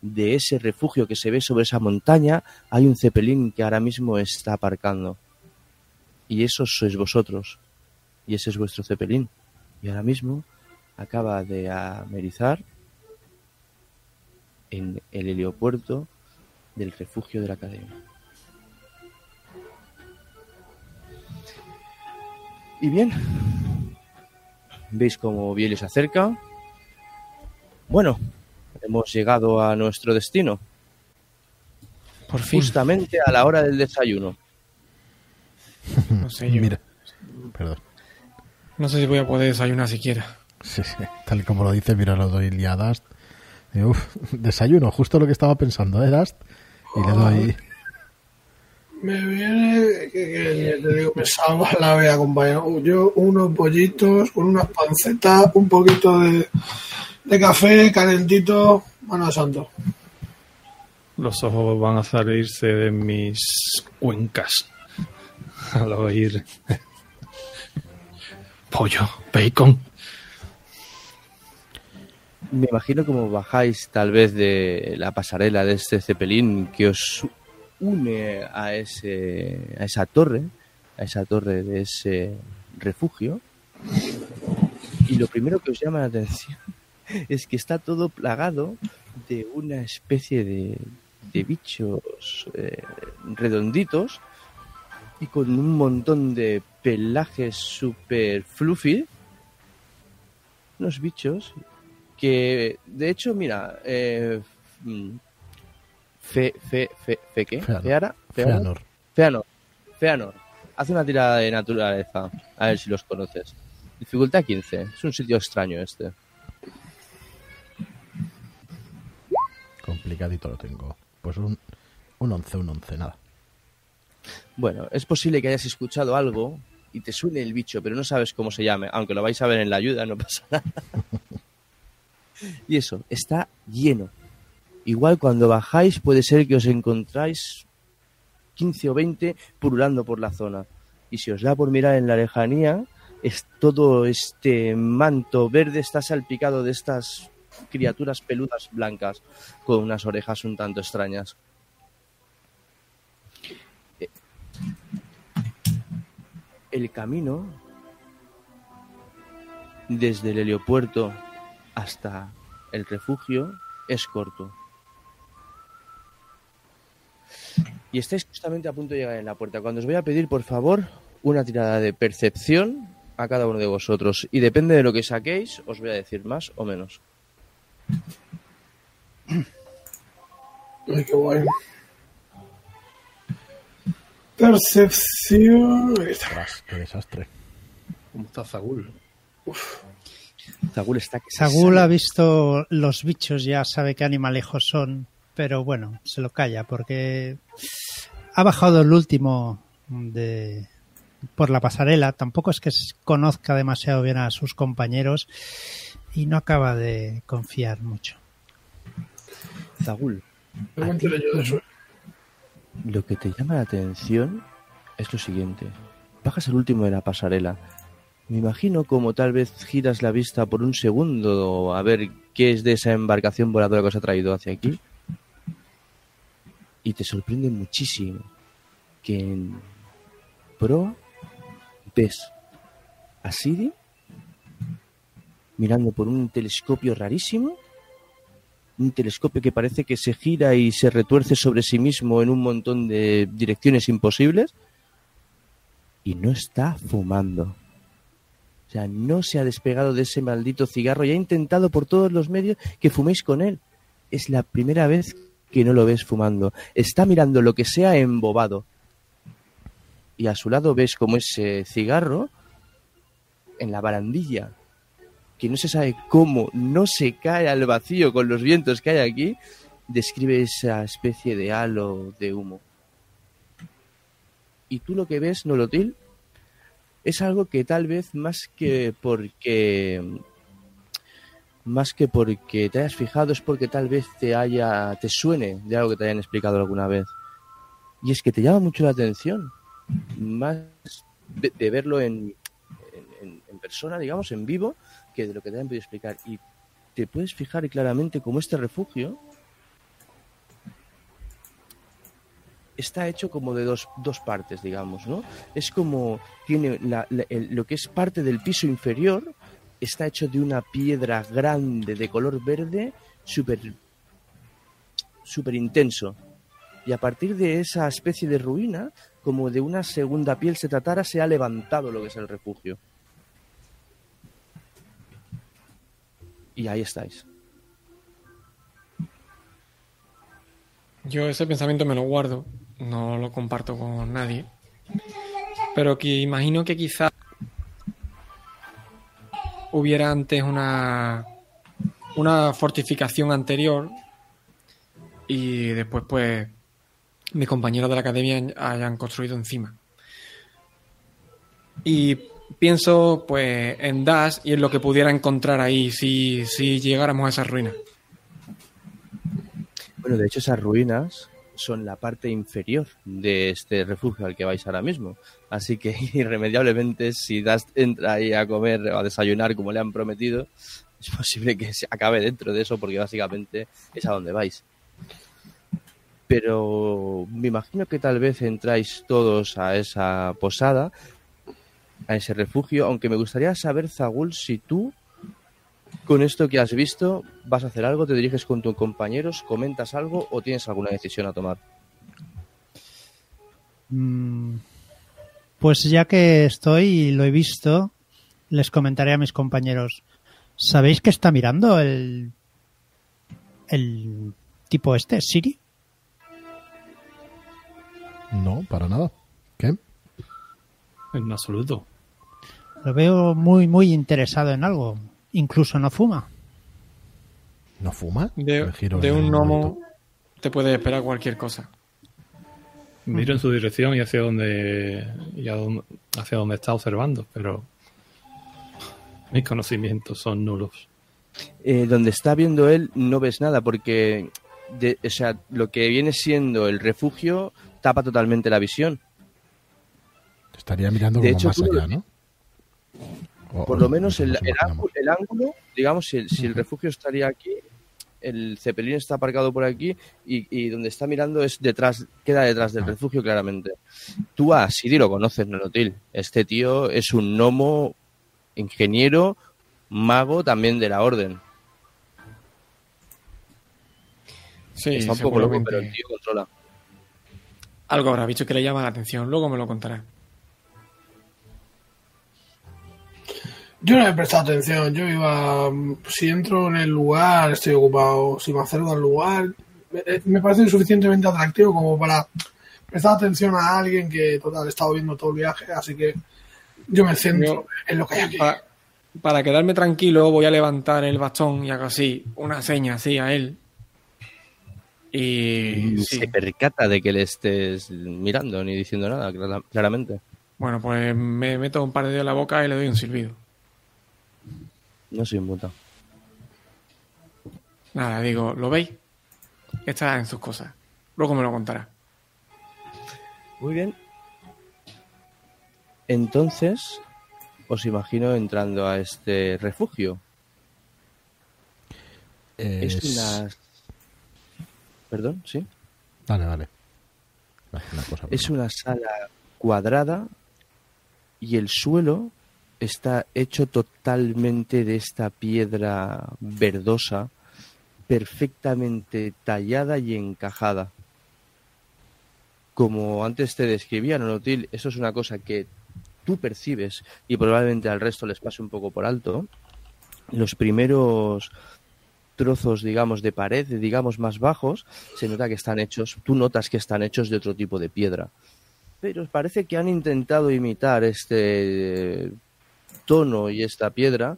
de ese refugio que se ve sobre esa montaña, hay un cepelín que ahora mismo está aparcando. Y esos sois vosotros. Y ese es vuestro cepelín. Y ahora mismo acaba de amerizar en el heliopuerto del refugio de la academia. Y bien, veis cómo Bielio se acerca. Bueno, hemos llegado a nuestro destino,
Por fin.
justamente a la hora del desayuno.
No sé yo.
Mira, perdón.
No sé si voy a poder desayunar siquiera.
Sí, sí, tal y como lo dice, mira, lo doy a Dust. Uf, desayuno, justo lo que estaba pensando, ¿eh, Dust? Y le doy.
Me viene que, que- te digo, me salva la vida, compañero. Yo unos pollitos con unas pancetas, un poquito de, de café calentito, mano santo.
Los ojos van a salirse de mis cuencas al oír pollo, bacon.
Me imagino como bajáis tal vez de la pasarela de este cepelín que os une a ese a esa torre, a esa torre de ese refugio. Y lo primero que os llama la atención es que está todo plagado de una especie de, de bichos eh, redonditos y con un montón de pelajes super fluffy. Unos bichos que, de hecho, mira, eh, mm, fe, fe, fe, fe, ¿qué? Feara,
Feanor.
Feanor, Feanor, haz una tirada de naturaleza, a ver si los conoces. Dificultad 15. Es un sitio extraño este.
Complicadito lo tengo. Pues un, un 11, un 11, nada.
Bueno, es posible que hayas escuchado algo y te suene el bicho, pero no sabes cómo se llame. Aunque lo vais a ver en la ayuda, no pasa nada. y eso, está lleno. Igual cuando bajáis puede ser que os encontráis 15 o 20 pululando por la zona. Y si os da por mirar en la lejanía, es todo este manto verde está salpicado de estas criaturas peludas blancas con unas orejas un tanto extrañas. El camino desde el heliopuerto hasta el refugio es corto. Y estáis justamente a punto de llegar en la puerta. Cuando os voy a pedir, por favor, una tirada de percepción a cada uno de vosotros. Y depende de lo que saquéis, os voy a decir más o menos.
Ay, qué guay. Percepción.
Qué desastre.
¿Cómo está Zagul?
Zagul está que
ha visto los bichos, ya sabe qué animalejos son, pero bueno, se lo calla porque ha bajado el último de por la pasarela. Tampoco es que conozca demasiado bien a sus compañeros y no acaba de confiar mucho.
Zagul, lo que te llama la atención es lo siguiente. Bajas el último de la pasarela. Me imagino como tal vez giras la vista por un segundo a ver qué es de esa embarcación voladora que os ha traído hacia aquí. Y te sorprende muchísimo que en pro ves a Siri mirando por un telescopio rarísimo un telescopio que parece que se gira y se retuerce sobre sí mismo en un montón de direcciones imposibles y no está fumando. Sea, no se ha despegado de ese maldito cigarro y ha intentado por todos los medios que fuméis con él. Es la primera vez que no lo ves fumando. Está mirando lo que sea embobado. Y a su lado ves como ese cigarro en la barandilla que no se sabe cómo no se cae al vacío con los vientos que hay aquí, describe esa especie de halo de humo. Y tú lo que ves, Nolotil, es algo que tal vez más que porque más que porque te hayas fijado es porque tal vez te haya te suene de algo que te hayan explicado alguna vez. Y es que te llama mucho la atención, más de, de verlo en, en- en persona, digamos, en vivo, que de lo que te han podido explicar. Y te puedes fijar claramente cómo este refugio está hecho como de dos, dos partes, digamos, ¿no? Es como tiene la- lo que es parte del piso inferior está hecho de una piedra grande de color verde súper súper intenso. Y a partir de esa especie de ruina, como de una segunda piel se tratara, se ha levantado lo que es el refugio. Y ahí estáis.
Yo ese pensamiento me lo guardo, no lo comparto con nadie. Pero que imagino que quizá hubiera antes una una fortificación anterior y después pues mis compañeros de la academia hayan construido encima. Y pienso pues en Dash y en lo que pudiera encontrar ahí si, si llegáramos a esa ruina.
Bueno, de hecho esas ruinas son la parte inferior de este refugio al que vais ahora mismo. Así que irremediablemente si Das entra ahí a comer o a desayunar como le han prometido, es posible que se acabe dentro de eso porque básicamente es a donde vais. Pero me imagino que tal vez entráis todos a esa posada, a ese refugio, aunque me gustaría saber, Zagul, si tú con esto que has visto, ¿vas a hacer algo? ¿Te diriges con tus compañeros? ¿Comentas algo o tienes alguna decisión a tomar?
Mm, Pues ya que estoy y lo he visto, les comentaré a mis compañeros. ¿Sabéis que está mirando el el tipo este, Siri?
No, para nada. ¿Qué?
En absoluto.
Lo veo muy, muy interesado en algo. Incluso no fuma.
¿No fuma?
De, de un gnomo te puede esperar cualquier cosa.
Miro en su dirección y hacia donde, y hacia donde está observando, pero mis conocimientos son nulos.
Eh, donde está viendo él no ves nada porque de- o sea, lo que viene siendo el refugio tapa totalmente la visión.
Estaría mirando
De
como
hecho,
más allá, ¿no? O-
Por lo menos
nos
el, ángulo, el ángulo, digamos, si el, si el refugio estaría aquí, el cepelín está aparcado por aquí y, y donde está mirando es detrás, queda detrás del refugio claramente. Tú a Sidi lo conoces, Nenotil. Este tío es un gnomo, ingeniero, mago también de la orden.
Sí,
está un poco loco, pero el tío controla.
Algo habrá visto que le llama la atención. Luego me lo contará.
Yo no he prestado atención. Yo iba. mm, Si entro en el lugar, estoy ocupado. Si me acerco al lugar, eh, me parece suficientemente atractivo como para prestar atención a alguien que, total, he estado viendo todo el viaje. Así que yo me centro
Yo-
en lo que hay aquí.
Para, para quedarme tranquilo, voy a levantar el bastón y hago así, una seña así a él. Y sí.
Se percata de que le estés mirando ni diciendo nada, clara- claramente.
Bueno, pues me meto un par de dedos en la boca y le doy un silbido.
No soy muta.
Nada, digo, ¿lo veis? Está en sus cosas. Luego me lo contará.
Muy bien. Entonces, os imagino entrando a este refugio. Es,
Es-
una... Perdón, sí.
Vale, vale. Vale, una cosa,
Es una sala cuadrada y el suelo está hecho totalmente de esta piedra verdosa, perfectamente tallada y encajada. Como antes te describía, Nonotil, eso es una cosa que tú percibes y probablemente al resto les pase un poco por alto. Los primeros trozos, digamos, de pared, digamos, más bajos, se nota que están hechos, tú notas que están hechos de otro tipo de piedra. Pero parece que han intentado imitar este tono y esta piedra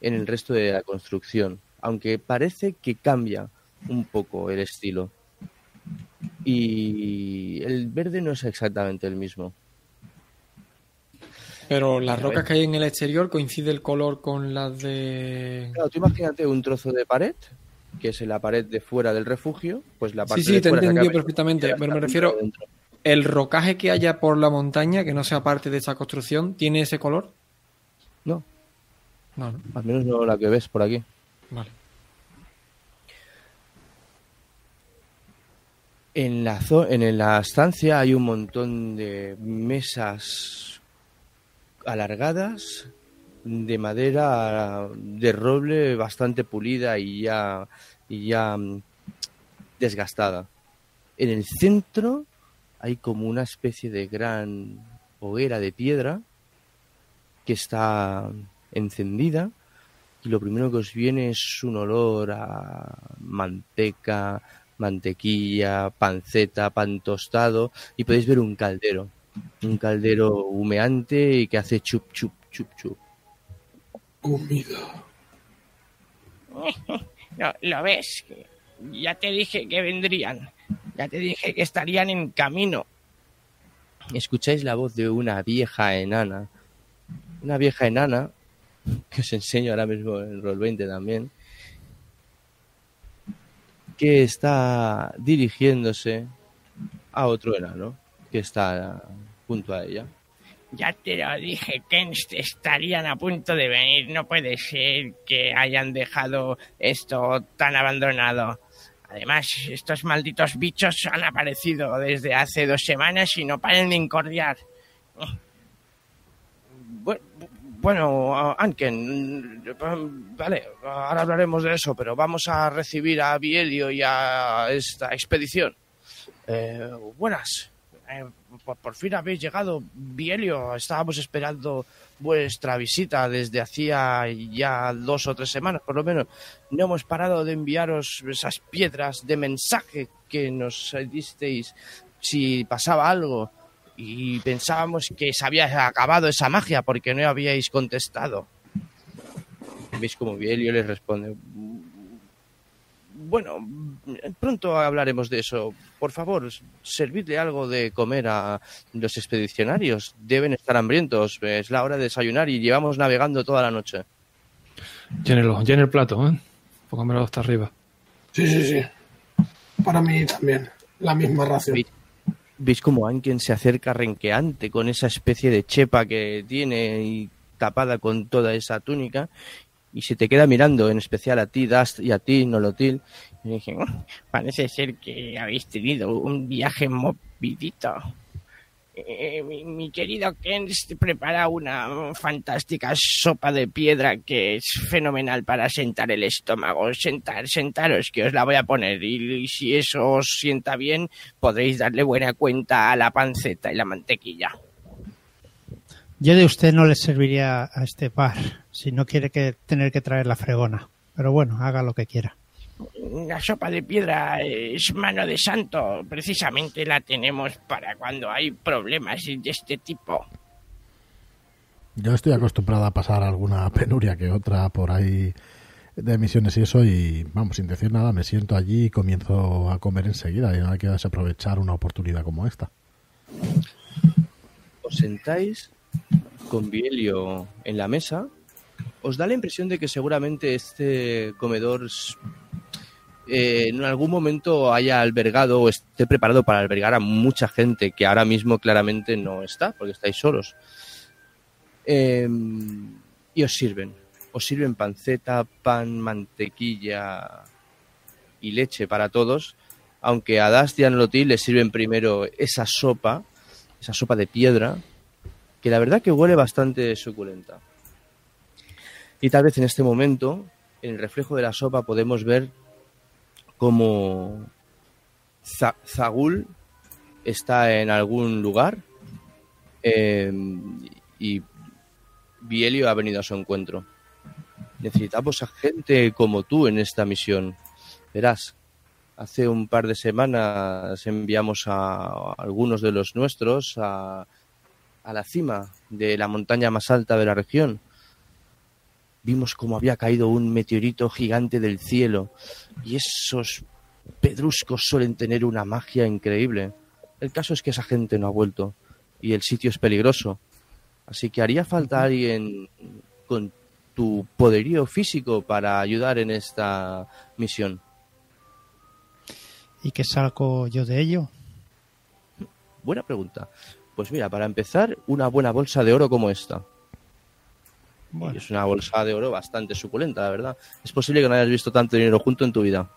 en el resto de la construcción, aunque parece que cambia un poco el estilo. Y el verde no es exactamente el mismo.
Pero las rocas que hay en el exterior coincide el color con las de...
Claro, tú imagínate un trozo de pared, que es la pared de fuera del refugio, pues la parte
Sí, sí,
de
te
fuera ha-
perfectamente, pero me refiero-. ¿El rocaje que haya por la montaña, que no sea parte de esa construcción, tiene ese color?
No,
No, no.
al menos no la que ves por aquí.
Vale.
En la, en la estancia hay un montón de mesas alargadas de madera de roble bastante pulida y ya, y ya mm, desgastada. En el centro hay como una especie de gran hoguera de piedra que está encendida y lo primero que os viene es un olor a manteca, mantequilla, panceta, pan tostado y podéis ver un caldero, un caldero humeante y que hace chup chup chup chup.
Comida.
Lo, lo ves, ya te dije que vendrían, ya te dije que estarían en camino.
Escucháis la voz de una vieja enana, una vieja enana que os enseño ahora mismo en Roll 20 también, que está dirigiéndose a otro enano que está junto a ella.
Ya te lo dije, que estarían a punto de venir. No puede ser que hayan dejado esto tan abandonado. Además, estos malditos bichos han aparecido desde hace dos semanas y no paran de incordiar.
Bu- Bueno, Anken, vale, ahora hablaremos de eso, pero vamos a recibir a Bielio y a esta expedición. Eh, buenas, Eh, por, por fin habéis llegado, Bielio. Estábamos esperando vuestra visita desde hacía ya dos o tres semanas, por lo menos. No hemos parado de enviaros esas piedras de mensaje que nos disteis si pasaba algo.
Y pensábamos que se había acabado esa magia porque no habíais contestado.
¿Veis como Bielio les responde? Bueno, pronto hablaremos de eso. Por favor, servidle algo de comer a los expedicionarios. Deben estar hambrientos. Es la hora de desayunar y llevamos navegando toda la noche.
Llénelo, llene el plato, ¿eh? Póngamelo hasta arriba.
Sí, sí, sí. Para mí también. La misma ración.
¿Veis, veis como Anken se acerca renqueante con esa especie de chepa que tiene y tapada con toda esa túnica y se te queda mirando, en especial a ti, Dust, y a ti, Nolotil. Y dije, "Oh,
Parece ser que habéis tenido un viaje movidito. Eh, mi, querido Ken prepara una fantástica sopa de piedra que es fenomenal para sentar el estómago. Sentar, sentaros, que os la voy a poner. Y, y si eso os sienta bien, podréis darle buena cuenta a la panceta y la mantequilla.
Yo de usted no le serviría a este par si no quiere que tener que traer la fregona. Pero bueno, haga lo que quiera.
La sopa de piedra es mano de santo. Precisamente la tenemos para cuando hay problemas de este tipo.
Yo estoy acostumbrada a pasar alguna penuria que otra por ahí de misiones y eso y vamos, sin decir nada, me siento allí y comienzo a comer enseguida y no hay que desaprovechar una oportunidad como esta.
os sentáis con Bielio en la mesa, os da la impresión de que seguramente este comedor eh, en algún momento haya albergado o esté preparado para albergar a mucha gente que ahora mismo claramente no está, porque estáis solos. Eh, y os sirven. Os sirven panceta, pan, mantequilla y leche para todos, aunque a Dust y a Nolotil les sirven primero esa sopa, esa sopa de piedra, que la verdad que huele bastante suculenta. Y tal vez en este momento, en el reflejo de la sopa, podemos ver cómo Za- Zagul está en algún lugar eh, y Bielio ha venido a su encuentro. Necesitamos a gente como tú en esta misión. Verás, hace un par de semanas enviamos a algunos de los nuestros a, a la cima de la montaña más alta de la región. Vimos cómo había caído un meteorito gigante del cielo y esos pedruscos suelen tener una magia increíble. El caso es que esa gente no ha vuelto y el sitio es peligroso. Así que haría falta alguien con tu poderío físico para ayudar en esta misión.
¿Y qué salgo yo de ello?
Buena pregunta. Pues mira, para empezar, una buena bolsa de oro como esta. Y es una bolsa de oro bastante suculenta, la verdad. Es posible que no hayas visto tanto dinero junto en tu vida.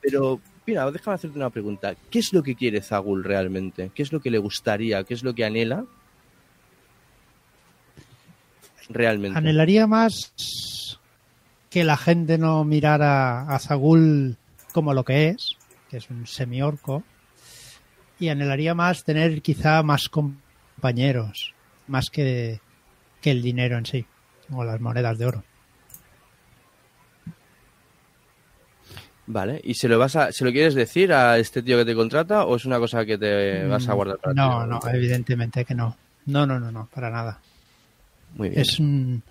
Pero, mira, déjame hacerte una pregunta. ¿Qué es lo que quiere Zagul realmente? ¿Qué es lo que le gustaría? ¿Qué es lo que anhela? Realmente.
anhelaría más que la gente no mirara a Zagul como lo que es, que es un semiorco, y anhelaría más tener quizá más compañeros, más que, que el dinero en sí, o las monedas de oro.
Vale. ¿Y se lo vas a, se lo quieres decir a este tío que te contrata o es una cosa que te vas a guardar para ti?
Mm, No, no, evidentemente que no. No, no, no, no, para nada.
Muy bien.
Es un-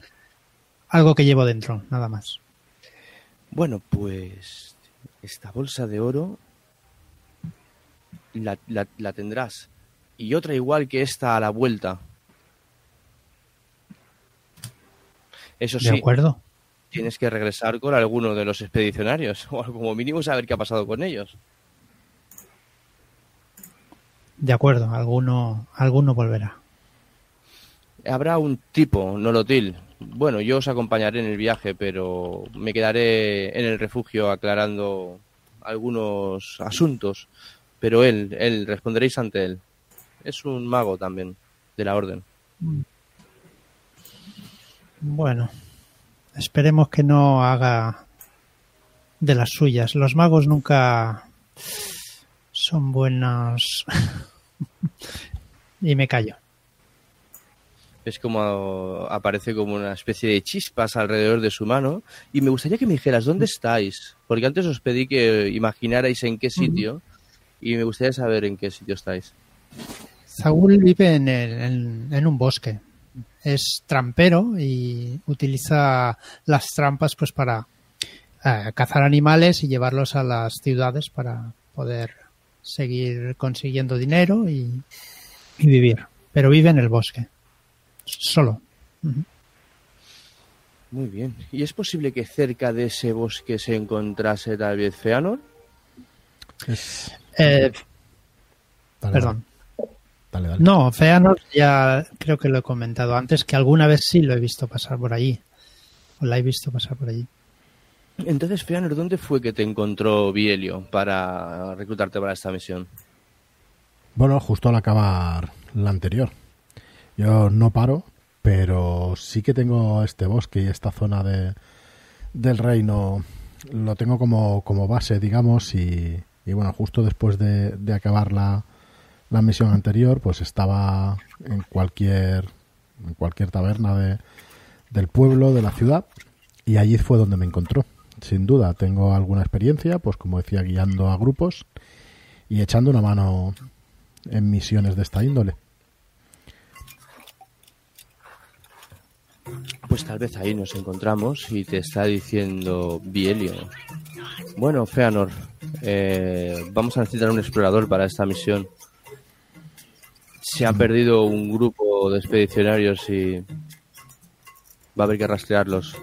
algo que llevo dentro, nada más.
Bueno, pues esta bolsa de oro la, la- la tendrás. Y otra igual que esta a la vuelta. Eso
¿De
sí,
acuerdo?
tienes que regresar con alguno de los expedicionarios, o como mínimo saber qué ha pasado con ellos.
De acuerdo, alguno, alguno volverá.
Habrá un tipo, Nolotil. Bueno, yo os acompañaré en el viaje, pero me quedaré en el refugio aclarando algunos asuntos. Pero él, él, responderéis ante él. Es un mago también, de la orden.
Bueno, esperemos que no haga de las suyas. Los magos nunca son buenos. y me callo.
Es como aparece como una especie de chispas alrededor de su mano. Y me gustaría que me dijeras dónde estáis. Porque antes os pedí que imaginarais en qué sitio. Y me gustaría saber en qué sitio estáis.
Zagul vive en, el- en- en un bosque. Es trampero y utiliza las trampas pues para eh, cazar animales y llevarlos a las ciudades para poder seguir consiguiendo dinero y, y vivir. Pero vive en el bosque. Solo.
Muy bien. ¿Y es posible que cerca de ese bosque se encontrase tal vez Feanor?
Es-
Eh, perdón.
Dale, dale.
No, Feanor ya creo que lo he comentado antes, que alguna vez sí lo he visto pasar por allí. O la he visto pasar por allí.
Entonces, Feanor, ¿dónde fue que te encontró Bielio para reclutarte para esta misión?
Bueno, justo al acabar la anterior. Yo no paro, pero sí que tengo este bosque y esta zona de, del reino. Lo tengo como, como base, digamos, y, y bueno, justo después de, de acabar la, la misión anterior, pues estaba en cualquier, en cualquier taberna de, del pueblo, de la ciudad, y allí fue donde me encontró. Sin duda, tengo alguna experiencia, pues como decía, guiando a grupos y echando una mano en misiones de esta índole.
Pues tal vez ahí nos encontramos y te está diciendo Bielio. Bueno, Feanor, eh, vamos a necesitar un explorador para esta misión. Se ha perdido un grupo de expedicionarios y va a haber que rastrearlos.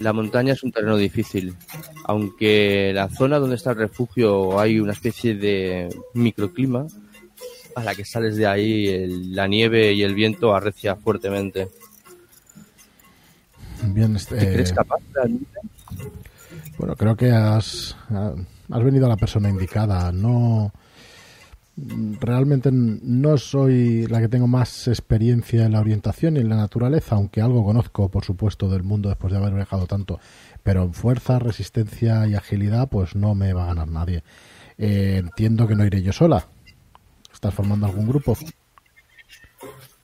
La montaña es un terreno difícil, aunque la zona donde está el refugio hay una especie de microclima a la que sales de ahí el- la nieve y el viento arrecia fuertemente.
Bien, este,
¿Te crees capaz de
bueno, creo que has, has venido a la persona indicada. No, realmente no soy la que tengo más experiencia en la orientación y en la naturaleza, aunque algo conozco, por supuesto, del mundo después de haber viajado tanto. Pero en fuerza, resistencia y agilidad, pues no me va a ganar nadie. Eh, entiendo que no iré yo sola. ¿Estás formando algún grupo?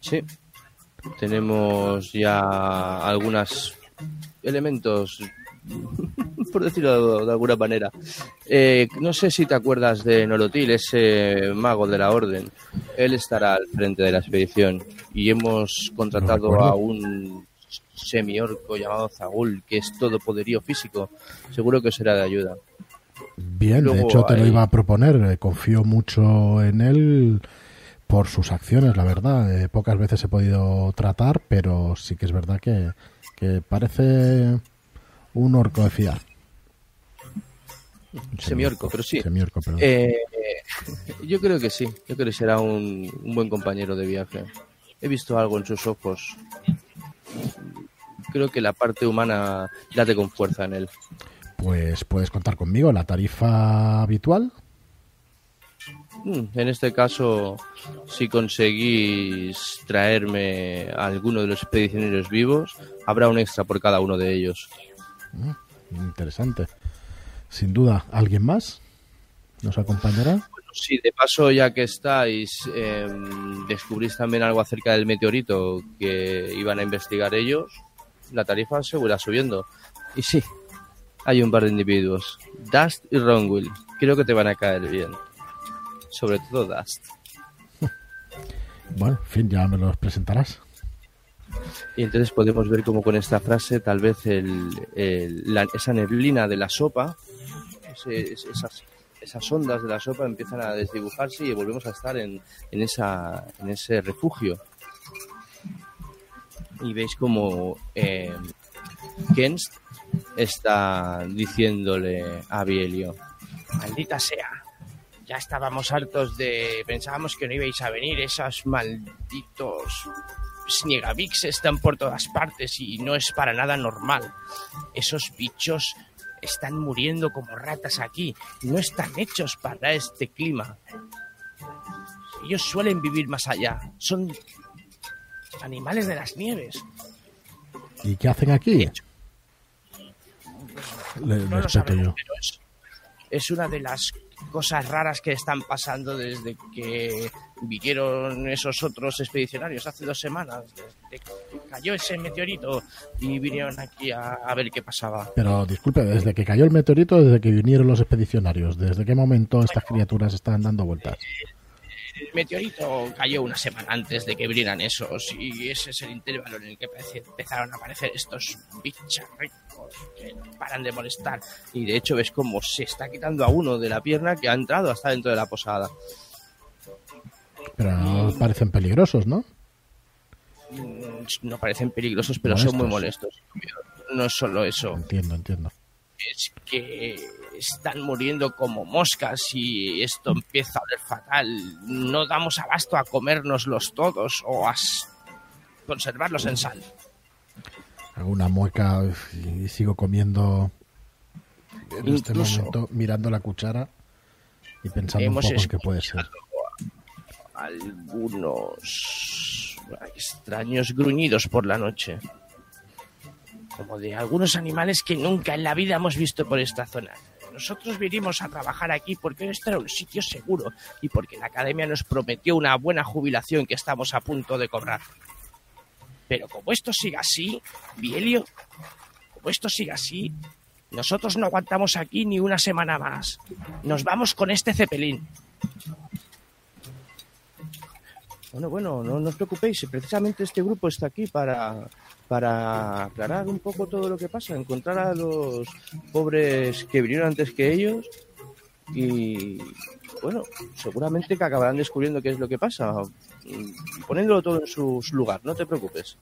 Sí, tenemos ya algunos elementos, por decirlo de alguna manera. Eh, no sé si te acuerdas de Nolotil, ese mago de la orden. Él estará al frente de la expedición y hemos contratado a un semiorco llamado Zagul, que es todo poderío físico. Seguro que será de ayuda.
Bien, de hecho te lo iba a proponer. eh, Confío mucho en él por sus acciones, la verdad. Eh, pocas veces he podido tratar, pero sí que es verdad que, que parece un orco de fiar.
Semiorco, pero sí.
Semiorco, perdón.
Eh, yo creo que sí, yo creo que será un, un buen compañero de viaje. He visto algo en sus ojos. Creo que la parte humana late con fuerza en él.
Pues puedes contar conmigo. La tarifa habitual,
Mm, En este caso, si conseguís traerme a alguno de los expedicionarios vivos, habrá un extra por cada uno de ellos.
Interesante. Sin duda, ¿alguien más nos acompañará?
Si de paso, ya que estáis, em, descubrís también algo acerca del meteorito que iban a investigar ellos, la tarifa seguirá subiendo. Y sí, hay un par de individuos, Dust y Ronwill. Creo que te van a caer bien. Sobre todo Dust.
Bueno, en fin, ya me los presentarás.
Y entonces podemos ver como con esta frase tal vez el, la- esa neblina de la sopa, esas, esas ondas de la sopa empiezan a desdibujarse y volvemos a estar en, en, esa, en ese refugio. Y veis como eh, Kenst está diciéndole a Bielio,
Maldita sea. Ya estábamos hartos de... Pensábamos que no ibais a venir. Esos malditos... Sniegavix están por todas partes y no es para nada normal. Esos bichos están muriendo como ratas aquí. No están hechos para este clima. Ellos suelen vivir más allá. Son animales de las nieves.
¿Y qué hacen aquí? Le,
No lo
respeto
sabemos,
yo.
pero es, es una de las cosas raras que están pasando desde que vinieron esos otros expedicionarios hace dos semanas. Desde que cayó ese meteorito y vinieron aquí a, a ver qué pasaba.
Pero disculpe, desde que cayó el meteorito, desde que vinieron los expedicionarios, ¿desde qué momento estas criaturas están dando vueltas?
El meteorito cayó una semana antes de que abrieran esos y ese es el intervalo en el que empe- empezaron a aparecer estos bicharricos que no paran de molestar. Y de hecho ves como se está quitando a uno de la pierna que ha entrado hasta dentro de la posada.
Pero no parecen peligrosos, ¿no?
Mm, No parecen peligrosos, pero son muy molestos. No es solo eso.
Entiendo, entiendo.
Es que están muriendo como moscas y esto empieza a oler fatal. No damos abasto a comérnoslos todos o a conservarlos en sal.
Hago una mueca y sigo comiendo en este momento, mirando la cuchara y pensando un poco en qué puede ser.
Algunos extraños gruñidos por la noche. Como de algunos animales que nunca en la vida hemos visto por esta zona. Nosotros vinimos a trabajar aquí porque esto era un sitio seguro y porque la academia nos prometió una buena jubilación que estamos a punto de cobrar. Pero como esto siga así, Bielio, como esto siga así, nosotros no aguantamos aquí ni una semana más. Nos vamos con este cepelín. Bueno, bueno, no, os preocupéis. Precisamente este grupo está aquí para, para aclarar un poco todo lo que pasa, encontrar a los pobres que vinieron antes que ellos y, bueno, seguramente que acabarán descubriendo qué es lo que pasa, poniéndolo todo en su su lugar, no te preocupes.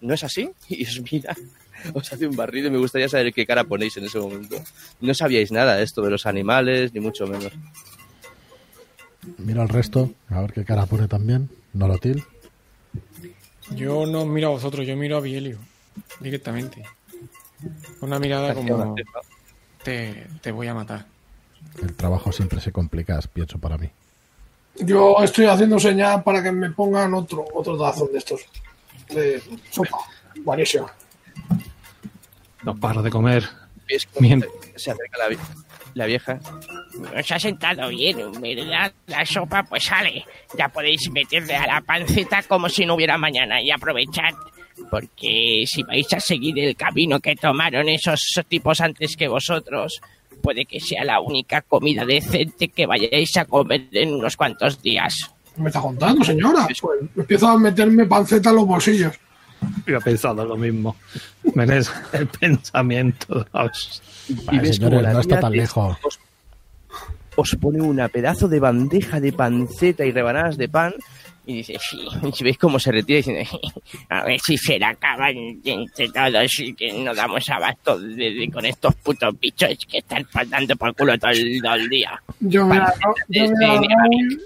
¿No es así? Y os mira, os hace un barrido y me gustaría saber qué cara ponéis en ese momento. No sabíais nada de esto de los animales, ni mucho menos.
Miro al resto, a ver qué cara pone también. Nolotil.
Yo no miro a vosotros, yo miro a Bielio directamente. Una mirada como te, te voy a matar.
El trabajo siempre se complica, pienso para mí.
Yo estoy haciendo señal para que me pongan otro, otro tazón de estos. De sopa. Buenísimo.
No paro de comer.
¿Ves cómo
Bien.
se- acerca la, vi- la vieja?
Os ha sentado bien, ¿verdad? La sopa, pues sale. Ya podéis meterle a la panceta como si no hubiera mañana y aprovechad. Porque si vais a seguir el camino que tomaron esos tipos antes que vosotros, puede que sea la única comida decente que vayáis a comer en unos cuantos días.
¿Qué me está contando, señora? Pues empiezo a meterme panceta en los bolsillos.
Yo he pensado lo mismo. Menes el pensamiento. Os-
Y ves
señores,
la
no está tan lejos.
Os, os pone una pedazo de bandeja de panceta y rebanadas de pan y dice, sí. Y veis cómo se retira diciendo,
A ver si se la acaban entre todos y que no damos abasto de- de- con estos putos bichos que están faltando por culo todo el, todo el día.
Yo me yo Raúl,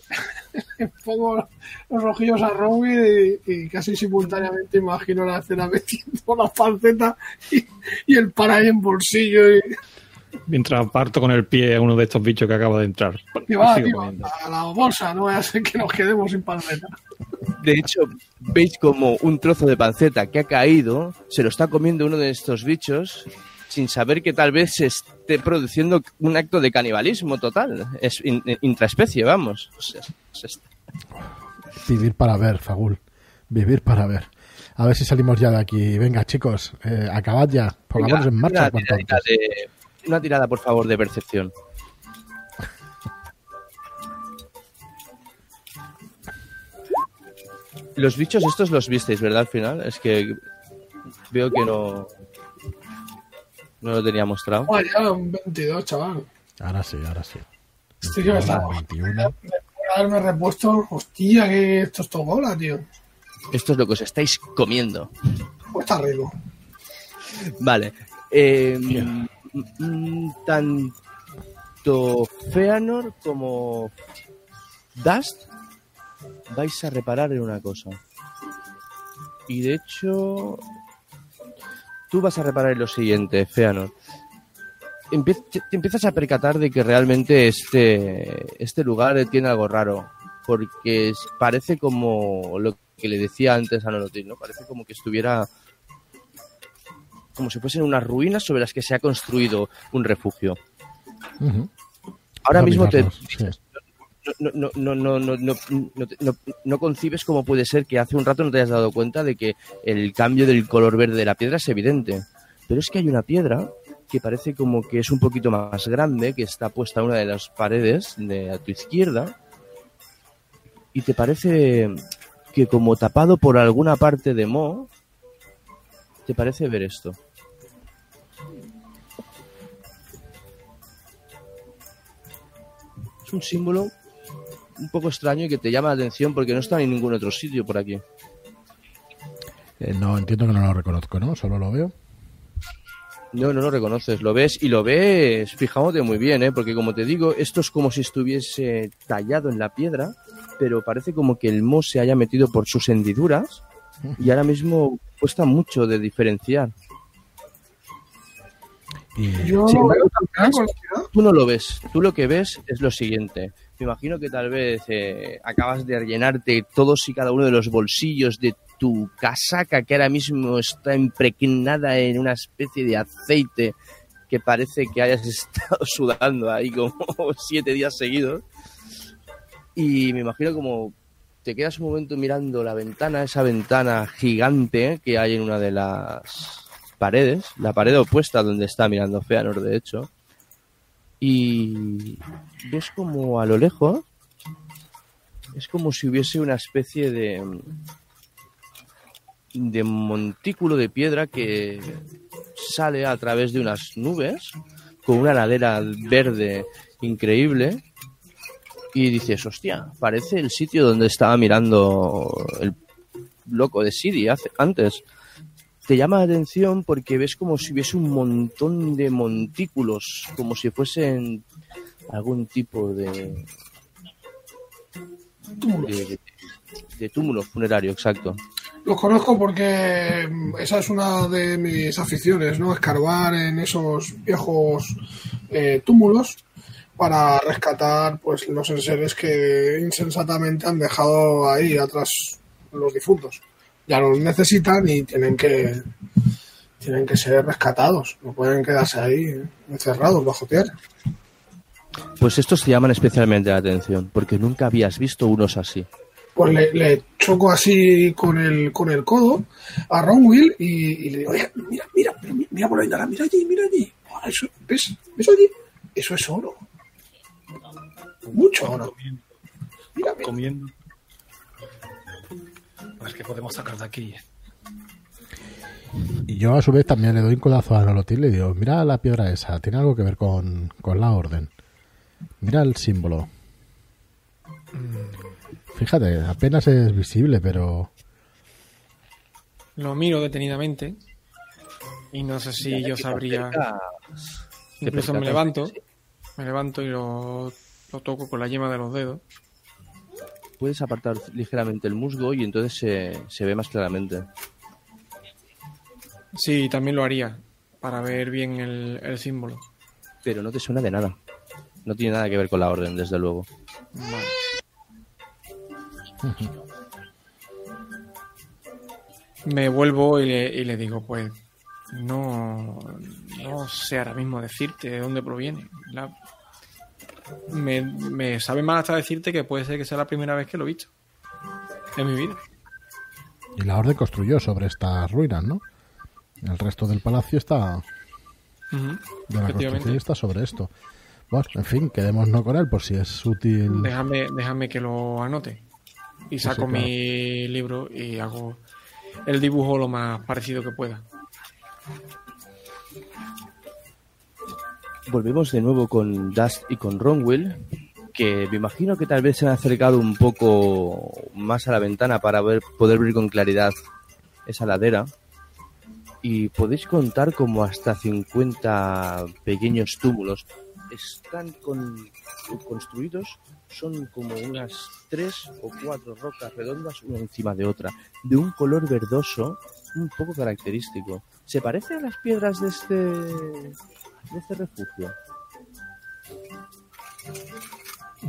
pongo los ojillos a Raúl y, y casi simultáneamente imagino la escena metiendo la panceta y, y el pan ahí en bolsillo. Y,
Mientras parto con el pie a uno de estos bichos que acaba de entrar.
va, tío,
comiendo.
a la bolsa, no vaya a ser que nos quedemos sin panceta.
De hecho, veis como un trozo de panceta que ha caído se lo está comiendo uno de estos bichos sin saber que tal vez se esté produciendo un acto de canibalismo total. Es in- intraespecie, vamos. O sea, es-
Vivir para ver, Fagul. Vivir para ver. A ver si salimos ya de aquí. Venga, chicos, eh, acabad ya. Pongámonos en marcha
una
cuanto
tiradita
antes.
de- una tirada, por favor, de percepción. Los bichos estos los visteis, ¿verdad? Al final. Es que veo que no... No lo tenía mostrado.
Ah, ya, un 22, chaval.
Ahora sí, ahora sí.
Estoy que me está.
21.
Por haberme repuesto, hostia, que esto es todo bola, tío.
Esto es lo que os estáis comiendo.
Pues está rico.
Vale. Eh, tanto Feanor como Dust vais a reparar en una cosa. Y de hecho, tú vas a reparar en lo siguiente, Feanor. Te empiezas a percatar de que realmente este, este lugar tiene algo raro. Porque parece como lo que le decía antes a Nolotil, ¿no? Parece como que estuviera como si fuesen unas ruinas sobre las que se ha construido un refugio.
Ujú.
Ahora
Vamos a
mismo te
mirarlos, sí.
no, no, no, no, no, no, no, te- no- no concibes cómo puede ser que hace un rato no te hayas dado cuenta de que el cambio del color verde de la piedra es evidente. Pero es que hay una piedra que parece como que es un poquito más grande, que está puesta en una de las paredes de a tu izquierda. y te parece que como tapado por alguna parte de Mo, te parece ver esto. Es un símbolo un poco extraño y que te llama la atención porque no está en ningún otro sitio por aquí.
Eh, no, entiendo que no lo reconozco, ¿no? Solo lo veo.
No, no lo reconoces, lo ves y lo ves fijándote muy bien, ¿eh? porque como te digo, esto es como si estuviese tallado en la piedra, pero parece como que el mo se haya metido por sus hendiduras y ahora mismo cuesta mucho de diferenciar.
Y
Yo
Sin embargo. Tú no lo ves, tú lo que ves es lo siguiente. Me imagino que tal vez eh, acabas de rellenarte todos y cada uno de los bolsillos de tu casaca que ahora mismo está impregnada en una especie de aceite que parece que hayas estado sudando ahí como siete días seguidos. Y me imagino como te quedas un momento mirando la ventana, esa ventana gigante que hay en una de las paredes, la pared opuesta donde está mirando Feanor, de hecho. Y ves como a lo lejos es como si hubiese una especie de de montículo de piedra que sale a través de unas nubes con una ladera verde increíble y dices, hostia, parece el sitio donde estaba mirando el loco de Siri hace, antes. Te llama la atención porque ves como si hubiese un montón de montículos, como si fuesen algún tipo de... De, de- de túmulo funerario, exacto.
Los conozco porque mm, esa es una de mis aficiones, ¿no? Escarbar en esos viejos eh, túmulos para rescatar pues los enseres que insensatamente han dejado ahí atrás los difuntos. Ya los necesitan y tienen que tienen que ser rescatados, no pueden quedarse ahí encerrados bajo tierra.
Pues estos te llaman especialmente la atención, porque nunca habías visto unos así.
Pues le, le choco así con el, con el codo a Ronwill y, y le digo, "Oiga, mira, mira, mira, mira por la ventana, mira allí, mira allí. Ah, Eso, ¿Ves? ¿Ves allí? Eso es oro. Mucho oro. Mira, mira.
Comiendo. A ver qué podemos sacar de aquí.
Y yo a su vez también le doy un codazo a Nolotil y le digo, mira la piedra esa, tiene algo que ver con, con la orden. Mira el símbolo. Fíjate, apenas es visible, pero
Lo miro detenidamente y no sé si yo sabría. Incluso me levanto,
de que
me levanto y lo, lo toco con la yema de los dedos.
Puedes apartar ligeramente el musgo y entonces se, se ve más claramente.
Sí, también lo haría para ver bien el, el símbolo.
Pero no te suena de nada. No tiene nada que ver con la orden, desde luego.
Vale. Me vuelvo y le, y le digo, pues no, no sé ahora mismo decirte de dónde proviene. La- me, me sabe mal hasta decirte que puede ser que sea la primera vez que lo he visto en mi vida.
y la orden construyó sobre estas ruinas, ¿no? El resto del palacio está de la construcción está sobre esto. Bueno, en fin, quedémonos con él por si es útil.
Déjame, déjame que lo anote. Y
Sí,
saco
sí, claro.
mi libro y hago el dibujo lo más parecido que pueda.
Volvemos de nuevo con Dust y con Ronwell, que me imagino que tal vez se han acercado un poco más a la ventana para ver, poder ver con claridad esa ladera. Y podéis contar como hasta 50 pequeños túmulos. Están con- construidos, son como unas tres o cuatro rocas redondas una encima de otra, de un color verdoso un poco característico. ¿Se parece a las piedras de este, de este refugio?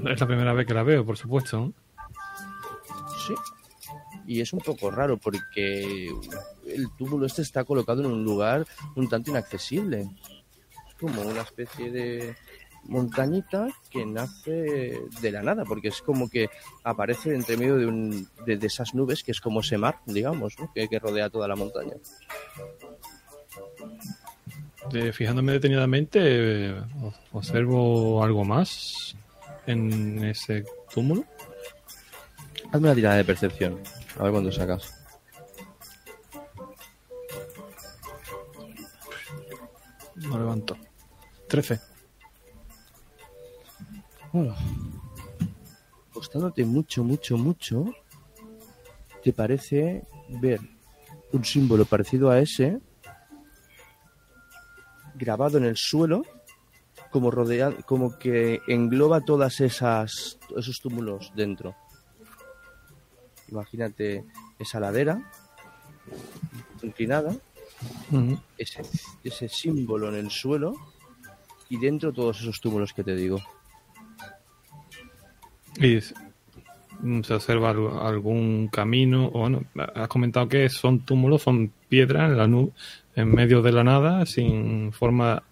Es la primera vez que la veo, por supuesto. ¿no?
Sí. Y es un poco raro porque el túmulo este está colocado en un lugar un tanto inaccesible. Es como una especie de montañita que nace de la nada, porque es como que aparece entre medio de, un, de, de esas nubes que es como ese mar, digamos, ¿no? que, que rodea toda la montaña.
De- fijándome detenidamente, eh, observo algo más en ese túmulo.
Hazme una tirada de percepción. A ver cuándo sacas.
No levanto. 13.
Bueno, costándote mucho, mucho, mucho, te parece ver un símbolo parecido a ese grabado en el suelo, como rodea, como que engloba todas esas esos túmulos dentro. Imagínate esa ladera inclinada, ese, ese símbolo en el suelo y dentro todos esos túmulos que te digo.
Y se observa al- algún camino. O bueno, has comentado que son túmulos, son piedras en la nube, en medio de la nada, sin forma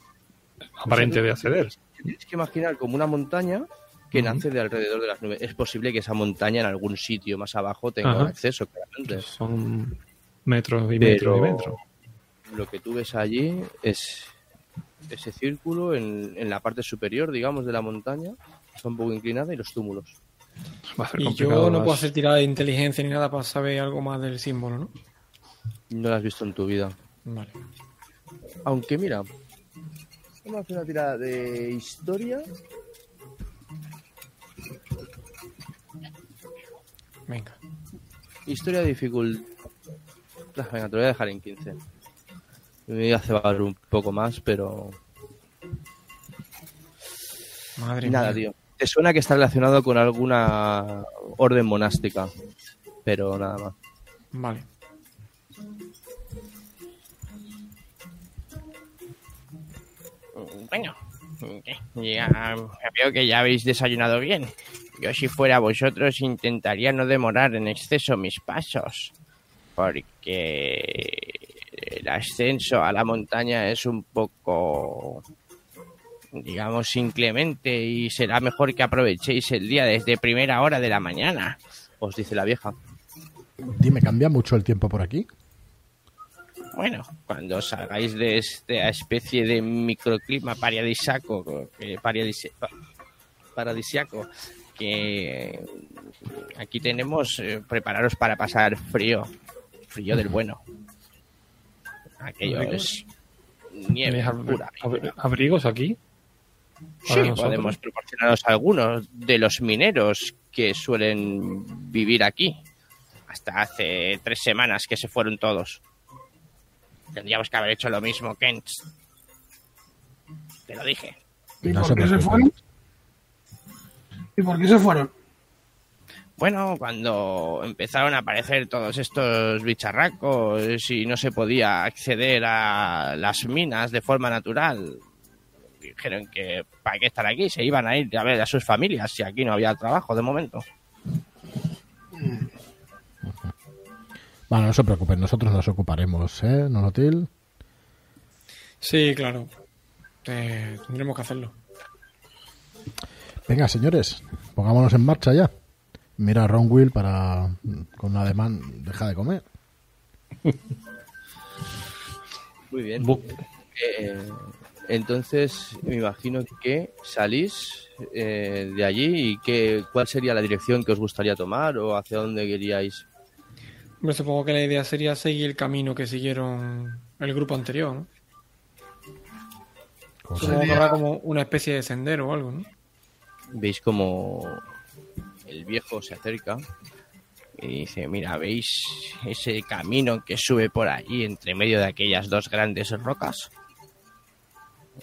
aparente de acceder.
Tienes que imaginar como una montaña que nace de alrededor de las nubes. Es posible que esa montaña en algún sitio más abajo tenga
Ajá.
acceso, claramente.
Son metros y metros y metros.
lo que tú ves allí es ese círculo en, en la parte superior, digamos, de la montaña, está un poco inclinada y los túmulos.
Va a ser
Y yo no puedo hacer tirada de inteligencia ni nada para saber algo más del símbolo, ¿no?
No lo has visto en tu vida.
Vale.
Aunque mira, vamos a hacer una tirada de historia.
Venga.
Historia de dificultad. Venga, te lo voy a dejar en 15. Me voy a cebar un poco más, pero
Madre
Nada,
mía.
tío. Te suena que está relacionado con alguna orden monástica, pero nada más.
Vale.
Bueno, ya veo que ya habéis desayunado bien. Yo si fuera vosotros intentaría no demorar en exceso mis pasos, porque el ascenso a la montaña es un poco, digamos, inclemente y será mejor que aprovechéis el día desde primera hora de la mañana.
Os dice la vieja.
Dime, ¿cambia mucho el tiempo por aquí?
Bueno, cuando salgáis de esta especie de microclima paradisiaco, eh, paradisi- pa- paradisiaco, que aquí tenemos, eh, prepararos para pasar frío, frío del bueno. Aquello es nieve
¿Tenéis ab-
pura.
ab- abrigos aquí?
Sí, podemos proporcionaros algunos de los mineros que suelen vivir aquí. Hasta hace tres semanas que se fueron todos. Tendríamos que haber hecho lo mismo, Kent. Te lo dije.
¿Y
No
por
se
qué se fueron? ¿Y por qué se fueron?
Bueno, cuando empezaron a aparecer todos estos bicharracos y no se podía acceder a las minas de forma natural, dijeron que para qué estar aquí, se iban a ir a ver a sus familias si aquí no había trabajo de momento.
Bueno, no se preocupen, nosotros nos ocuparemos, ¿eh, Nonotil?
Sí, claro. Eh, tendremos que hacerlo.
Venga, señores, pongámonos en marcha ya. Mira a Ron Will para, con un ademán, deja de comer.
Muy bien.
Bu-
Eh, entonces, me imagino que salís eh, de allí y que, cuál sería la dirección que os gustaría tomar o hacia dónde queríais.
Supongo que la idea sería seguir el camino que siguieron el grupo anterior, ¿no? Supongo que habrá como una especie de sendero o algo, ¿no?
Veis como el viejo se acerca y dice, mira, ¿veis ese camino que sube por ahí entre medio de aquellas dos grandes rocas?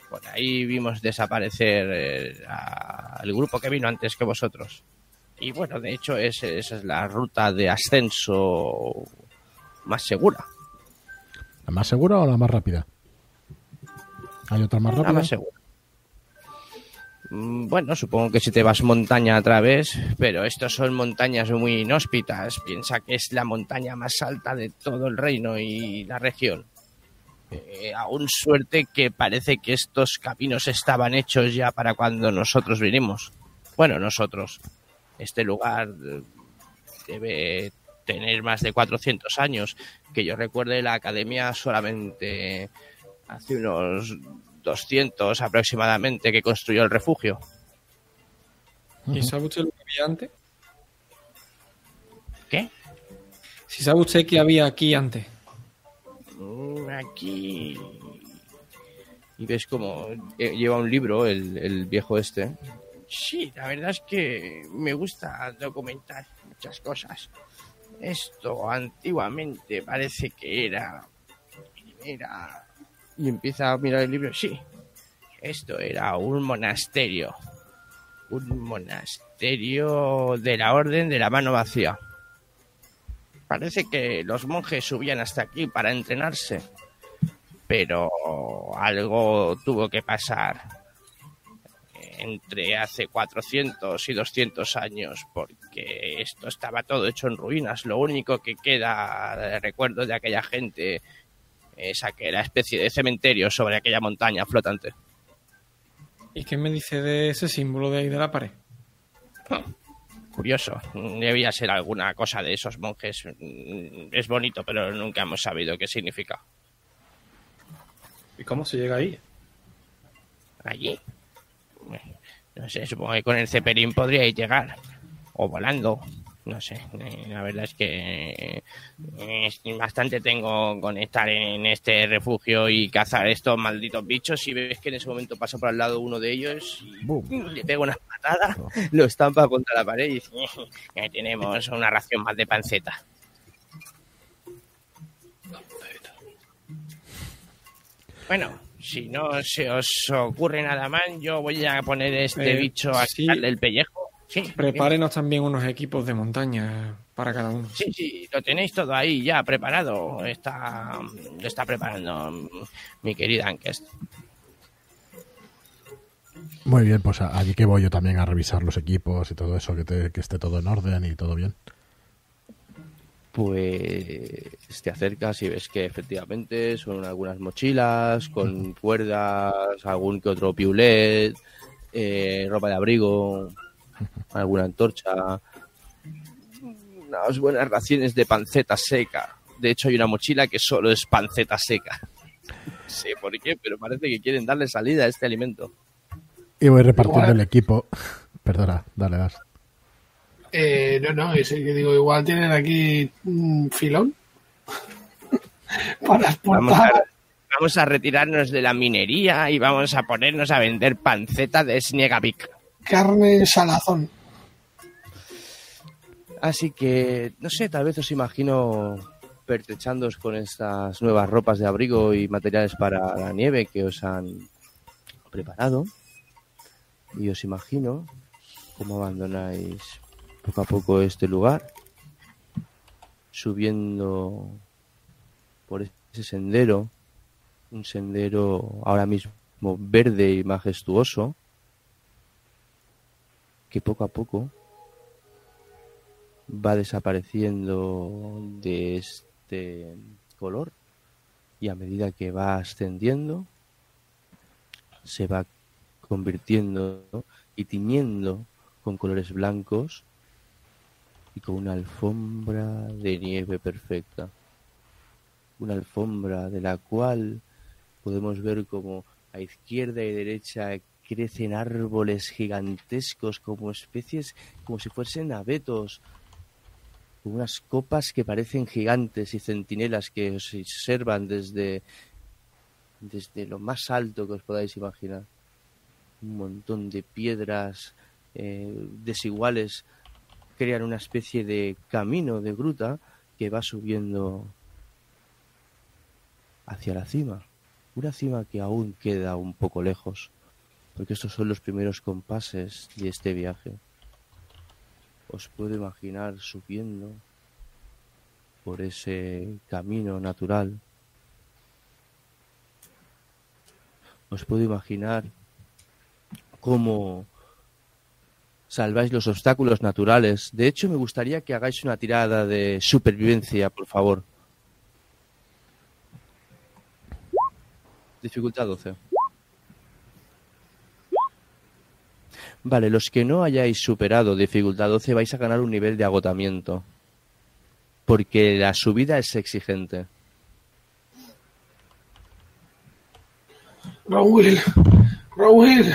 Por ahí vimos desaparecer eh, al grupo que vino antes que vosotros. Y bueno, de hecho es- esa es la ruta de ascenso más segura.
¿La más segura o la más rápida? ¿Hay otra más
La
rápida?
más segura. Mm, Bueno, supongo que si te vas montaña a través, pero estos son montañas muy inhóspitas. Piensa que es la montaña más alta de todo el reino y la región. Eh, aún suerte que parece que estos caminos estaban hechos ya para cuando nosotros vinimos. Bueno, nosotros. Este lugar eh, debe tener más de 400 años. Que yo recuerde, la academia solamente hace unos 200 aproximadamente que construyó el refugio.
¿Y sabe usted lo que había antes?
¿Qué?
Si sabe usted que había aquí antes.
Aquí.
Y ves como eh, lleva un libro, el, el viejo este.
Sí, la verdad es que me gusta documentar muchas cosas. Esto antiguamente parece que era. Era.
Y empieza a mirar el libro.
Sí, esto era un monasterio. Un monasterio de la Orden de la Mano Vacía. Parece que los monjes subían hasta aquí para entrenarse. Pero algo tuvo que pasar entre hace 400 y 200 años, porque esto estaba todo hecho en ruinas. Lo único que queda de recuerdo de aquella gente es aquella especie de cementerio sobre aquella montaña flotante.
¿Y qué me dice de ese símbolo de ahí de la pared?
Curioso, debía ser alguna cosa de esos monjes. Mm, Es bonito, pero nunca hemos sabido qué significa.
¿Y cómo se llega ahí?
Allí. No sé, supongo que con el Zeppelin podríais llegar. O volando. No sé, eh, la verdad es que eh, es- bastante tengo con estar en este refugio y cazar estos malditos bichos. Y ves que en ese momento pasa por al lado uno de ellos y le pega una patada, lo estampa contra la pared y dice: "Eh, Tenemos una ración más de panceta. Bueno, si no se os ocurre nada más, yo voy a poner este
Eh,
bicho a
sí.
el pellejo. Sí,
Prepárenos también unos equipos de montaña para cada uno.
Sí, sí, lo tenéis todo ahí ya preparado. Está, lo está preparando mi querida Ankest.
Muy bien, pues a- allí que voy yo también a revisar los equipos y todo eso, que, te- que esté todo en orden y todo bien.
Pues te acercas y ves que efectivamente son algunas mochilas con cuerdas, algún que otro piulet, eh, ropa de abrigo, alguna antorcha, unas buenas raciones de panceta seca. De hecho, hay una mochila que solo es panceta seca. No sé por qué, pero parece que quieren darle salida a este alimento.
Y voy repartiendo
Igual.
el equipo. Perdona, dale, das.
Eh, no, no, es el que digo, igual tienen aquí un filón para exportar.
vamos a retirarnos de la minería y vamos a ponernos a vender panceta de Sniegavik.
Carne salazón.
Así que, no sé, tal vez os imagino pertrechándoos con estas nuevas ropas de abrigo y materiales para la nieve que os han preparado. Y os imagino cómo abandonáis poco a poco este lugar, subiendo por ese sendero, un sendero ahora mismo verde y majestuoso, que poco a poco va desapareciendo de este color y a medida que va ascendiendo se va convirtiendo y tiñendo con colores blancos y con una alfombra de nieve perfecta. Una alfombra de la cual podemos ver como a izquierda y derecha crecen árboles gigantescos como especies, como si fuesen abetos, con unas copas que parecen gigantes y centinelas que os observan desde, desde lo más alto que os podáis imaginar. Un montón de piedras eh, desiguales crean una especie de camino de gruta que va subiendo hacia la cima. Una cima que aún queda un poco lejos, porque estos son los primeros compases de este viaje. Os puedo imaginar subiendo por ese camino natural. Os puedo imaginar cómo salváis los obstáculos naturales. De hecho, me gustaría que hagáis una tirada de supervivencia, por favor. Dificultad 12. Vale, los que no hayáis superado dificultad 12 vais a ganar un nivel de agotamiento. Porque la subida es exigente.
Raúl, Raúl,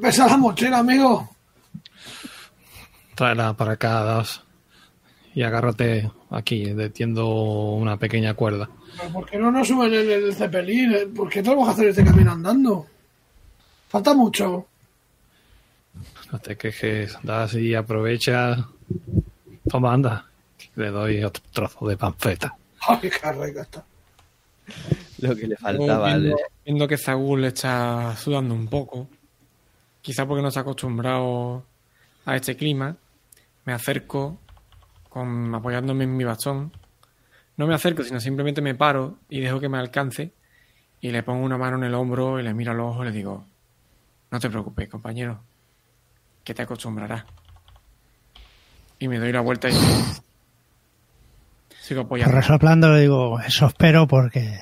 pesa la mochila, amigo.
Tráela para acá, Das. y agárrate aquí, detiendo una pequeña cuerda.
Pero ¿Por qué no nos suben en el Zeppelin? ¿Por qué tenemos que hacer este camino andando? Falta mucho.
No te quejes, das y aprovecha. Toma, anda. Le doy otro trozo de panceta.
Ay, qué está.
Lo que le faltaba.
viendo,
le-
viendo que Zagul está sudando un poco, quizá porque no está acostumbrado a este clima, me acerco con, apoyándome en mi bastón. No me acerco, sino simplemente me paro y dejo que me alcance y le pongo una mano en el hombro y le miro a los ojos y le digo, no te preocupes, compañero, que te acostumbrarás. Y me doy la vuelta y sigo apoyando.
Resoplando le digo, eso espero porque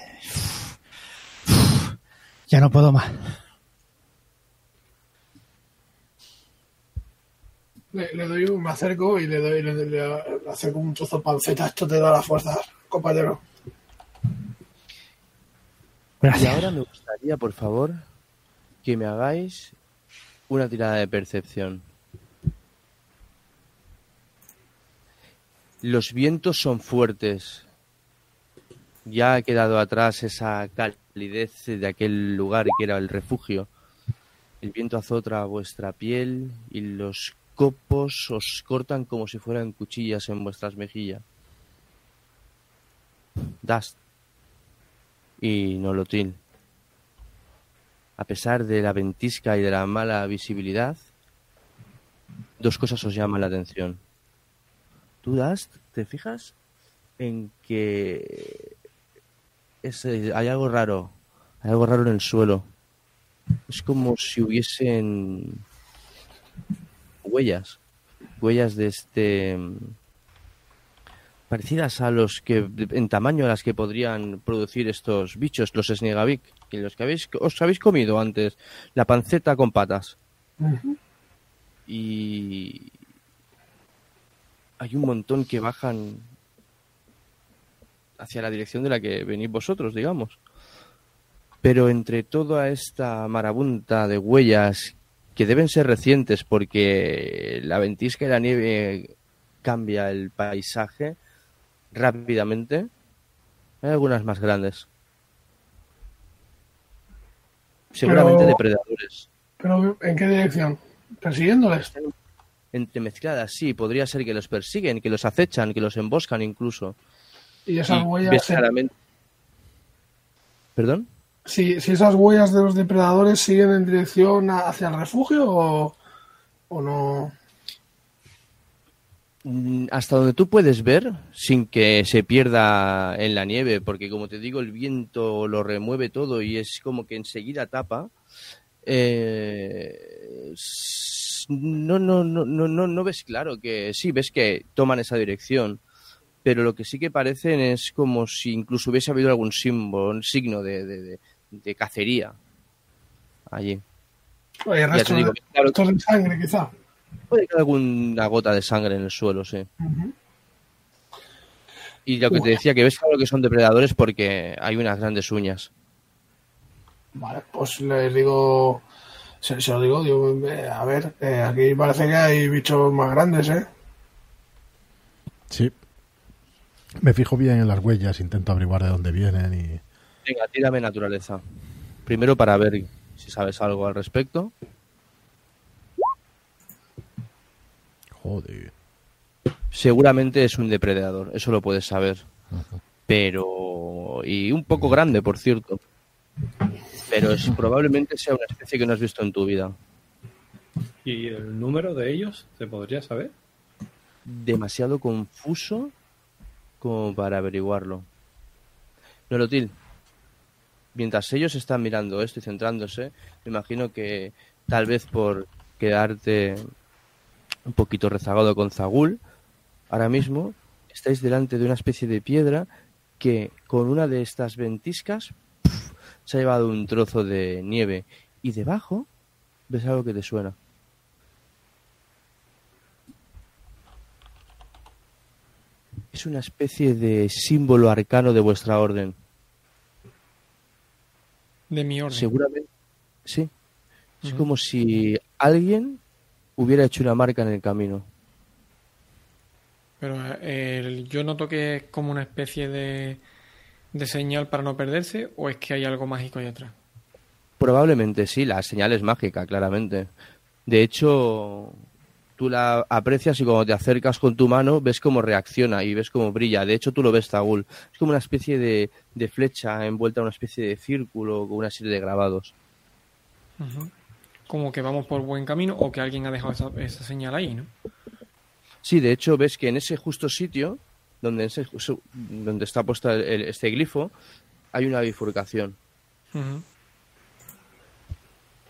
ya no puedo más.
Le, le doy un, me acerco y le doy le, le- le acerco un trozo de panceta. Esto te da la fuerza, compañero.
Y
Gracias.
ahora me gustaría, por favor, que me hagáis una tirada de percepción. Los vientos son fuertes. Ya ha quedado atrás esa calidez de aquel lugar que era el refugio. El viento azota vuestra piel y los copos os cortan como si fueran cuchillas en vuestras mejillas. Dust y Nolotil. A pesar de la ventisca y de la mala visibilidad, dos cosas os llaman la atención. Tú, Dust, te fijas en que es, eh, hay algo raro, hay algo raro en el suelo. Es como si hubiesen huellas, huellas de este parecidas a los que en tamaño a las que podrían producir estos bichos, los Snegavik, que los que habéis os habéis comido antes, la panceta con patas. Y hay un montón que bajan hacia la dirección de la que venís vosotros, digamos. Pero entre toda esta marabunta de huellas que deben ser recientes porque la ventisca y la nieve cambia el paisaje rápidamente, hay algunas más grandes. Seguramente
Pero-
depredadores.
Pero, ¿en qué dirección? ¿Persiguiéndoles?
Entremezcladas, sí, podría ser que los persiguen, que los acechan, que los emboscan incluso.
Y esas
Y
huellas.
ves claramente- ¿Perdón?
Si, si esas huellas de los depredadores siguen en dirección a- hacia el refugio o, o no.
Mm, Hasta donde tú puedes ver, sin que se pierda en la nieve, porque como te digo, el viento lo remueve todo y es como que enseguida tapa. eh, no, no, no, no, no, no ves claro que sí, ves que toman esa dirección, pero lo que sí que parecen es como si incluso hubiese habido algún símbolo, un signo de, de, de- de cacería allí. Digo, claro,
restos de sangre, quizá.
Puede que alguna gota de sangre en el suelo, sí. Y lo que te decía, que ves claro que son depredadores porque hay unas grandes uñas.
Vale, pues les digo. Se, se lo digo, digo, eh, a ver, eh, aquí parece que hay bichos más grandes, ¿eh?
Sí. Me fijo bien en las huellas, intento averiguar de dónde vienen y...
Venga, tírame naturaleza. Primero para ver si sabes algo al respecto.
Joder.
Seguramente es un depredador, eso lo puedes saber. Pero... Y un poco grande, por cierto. Pero es, probablemente sea una especie que no has visto en tu vida.
¿Y el número de ellos se podría saber?
demasiado confuso como para averiguarlo. Nolotil, mientras ellos están mirando esto y centrándose, me imagino que tal vez por quedarte un poquito rezagado con Zagul, ahora mismo estáis delante de una especie de piedra que con una de estas ventiscas se ha llevado un trozo de nieve y debajo ves algo que te suena. Es una especie de símbolo arcano de vuestra orden.
De mi orden.
Seguramente. Sí. Es como si alguien hubiera hecho una marca en el camino.
Pero eh, yo noto que es como una especie de, de señal para no perderse o es que hay algo mágico ahí atrás.
Probablemente sí, la señal es mágica, claramente. De hecho, tú la aprecias y cuando te acercas con tu mano ves cómo reacciona y ves cómo brilla. De hecho, tú lo ves, Tagul. Es como una especie de, de flecha envuelta en una especie de círculo con una serie de grabados.
Como que vamos por buen camino o que alguien ha dejado esa, esa señal ahí, ¿no?
Sí, de hecho, ves que en ese justo sitio donde, ese- donde está puesto el- este glifo hay una bifurcación.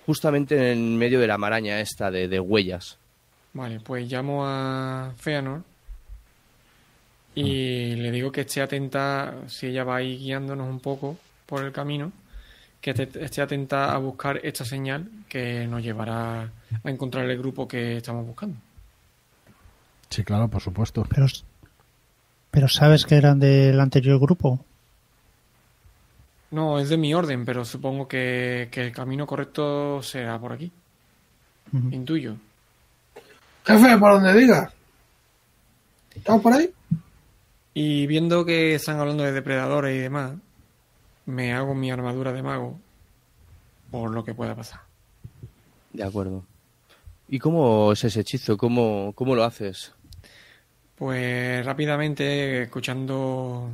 Justamente en medio de la maraña esta de, de huellas.
Vale, pues llamo a Feanor y le digo que esté atenta, si ella va ahí guiándonos un poco por el camino, que esté, esté atenta a buscar esta señal que nos llevará a encontrar el grupo que estamos buscando.
Sí, claro, por supuesto.
Pero, pero ¿sabes que eran del anterior grupo?
No, es de mi orden, pero supongo que, que el camino correcto será por aquí. Intuyo.
Jefe, por donde diga. ¿Estamos por ahí?
Y viendo que están hablando de depredadores y demás, me hago mi armadura de mago por lo que pueda pasar.
De acuerdo. ¿Y cómo es ese hechizo? ¿Cómo, cómo lo haces?
Pues rápidamente, escuchando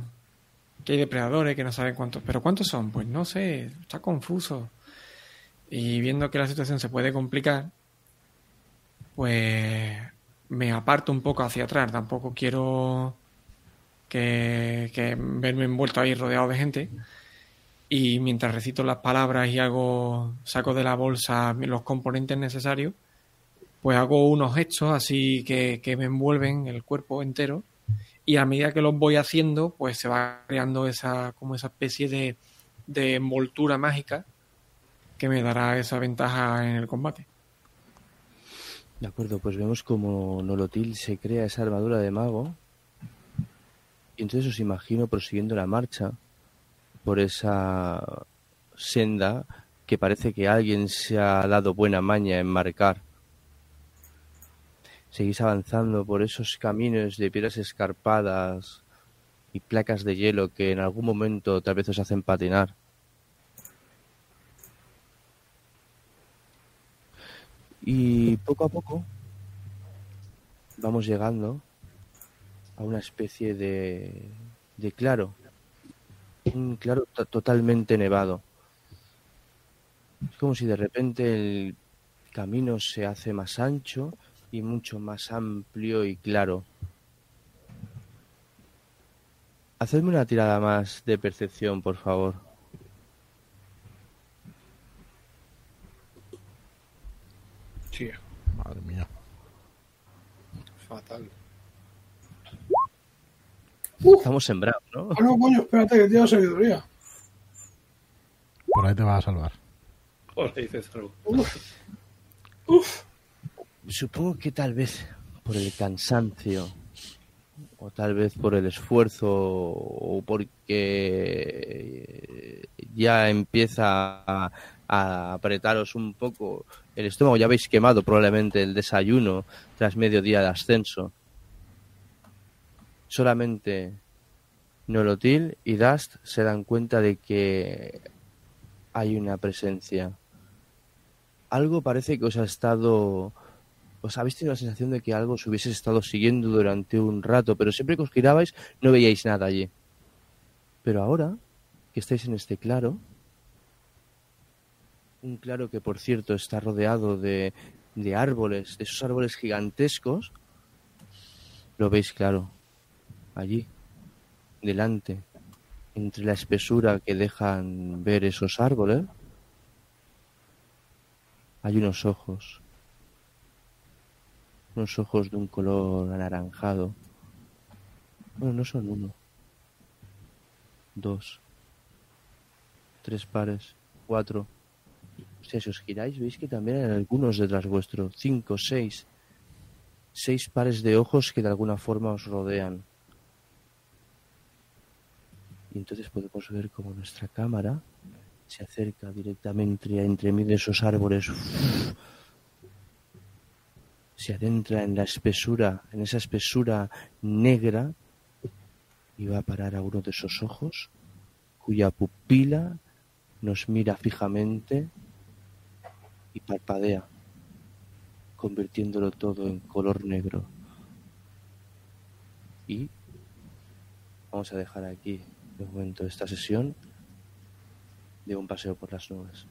que hay depredadores, que no saben cuántos, pero ¿cuántos son? Pues no sé, está confuso. Y viendo que la situación se puede complicar, pues me aparto un poco hacia atrás. Tampoco quiero que, que verme envuelto ahí rodeado de gente. Y mientras recito las palabras y hago, saco de la bolsa los componentes necesarios, pues hago unos gestos así que, que me envuelven el cuerpo entero y a medida que los voy haciendo pues se va creando esa como esa especie de, de envoltura mágica que me dará esa ventaja en el combate.
De acuerdo, pues vemos como Nolotil se crea esa armadura de mago. Y entonces os imagino prosiguiendo la marcha por esa senda que parece que alguien se ha dado buena maña en marcar. Seguís avanzando por esos caminos de piedras escarpadas y placas de hielo que en algún momento tal vez os hacen patinar. Y poco a poco vamos llegando a una especie de, de claro, un claro to- totalmente nevado. Es como si de repente el camino se hace más ancho y mucho más amplio y claro. Hacedme una tirada más de percepción, por favor.
Sí.
Madre mía.
Fatal.
Estamos sembrados, ¿no?
Ah, no, coño, espérate, que tiene sabiduría.
Por ahí te vas a salvar.
Ahora dices algo.
Supongo que tal vez por el cansancio o tal vez por el esfuerzo o porque ya empieza a, a apretaros un poco el estómago. Ya habéis quemado probablemente el desayuno tras medio día de ascenso. Solamente Nolotil y Dust se dan cuenta de que hay una presencia. Algo parece que os ha estado os habéis tenido la sensación de que algo os hubiese estado siguiendo durante un rato, pero siempre que os girabais no veíais nada allí. Pero ahora que estáis en este claro, un claro que por cierto está rodeado de, de árboles, de esos árboles gigantescos, lo veis claro, allí, delante, entre la espesura que dejan ver esos árboles, hay unos ojos unos ojos de un color anaranjado. Bueno, no son uno, dos, tres pares, cuatro. Si os giráis, veis que también hay algunos detrás vuestro, cinco, seis, seis pares de ojos que de alguna forma os rodean. Y entonces podemos ver como nuestra cámara se acerca directamente entre mí de esos árboles se adentra en la espesura, en esa espesura negra y va a parar a uno de esos ojos cuya pupila nos mira fijamente y parpadea, convirtiéndolo todo en color negro. Y vamos a dejar aquí de momento esta sesión de un paseo por las nubes.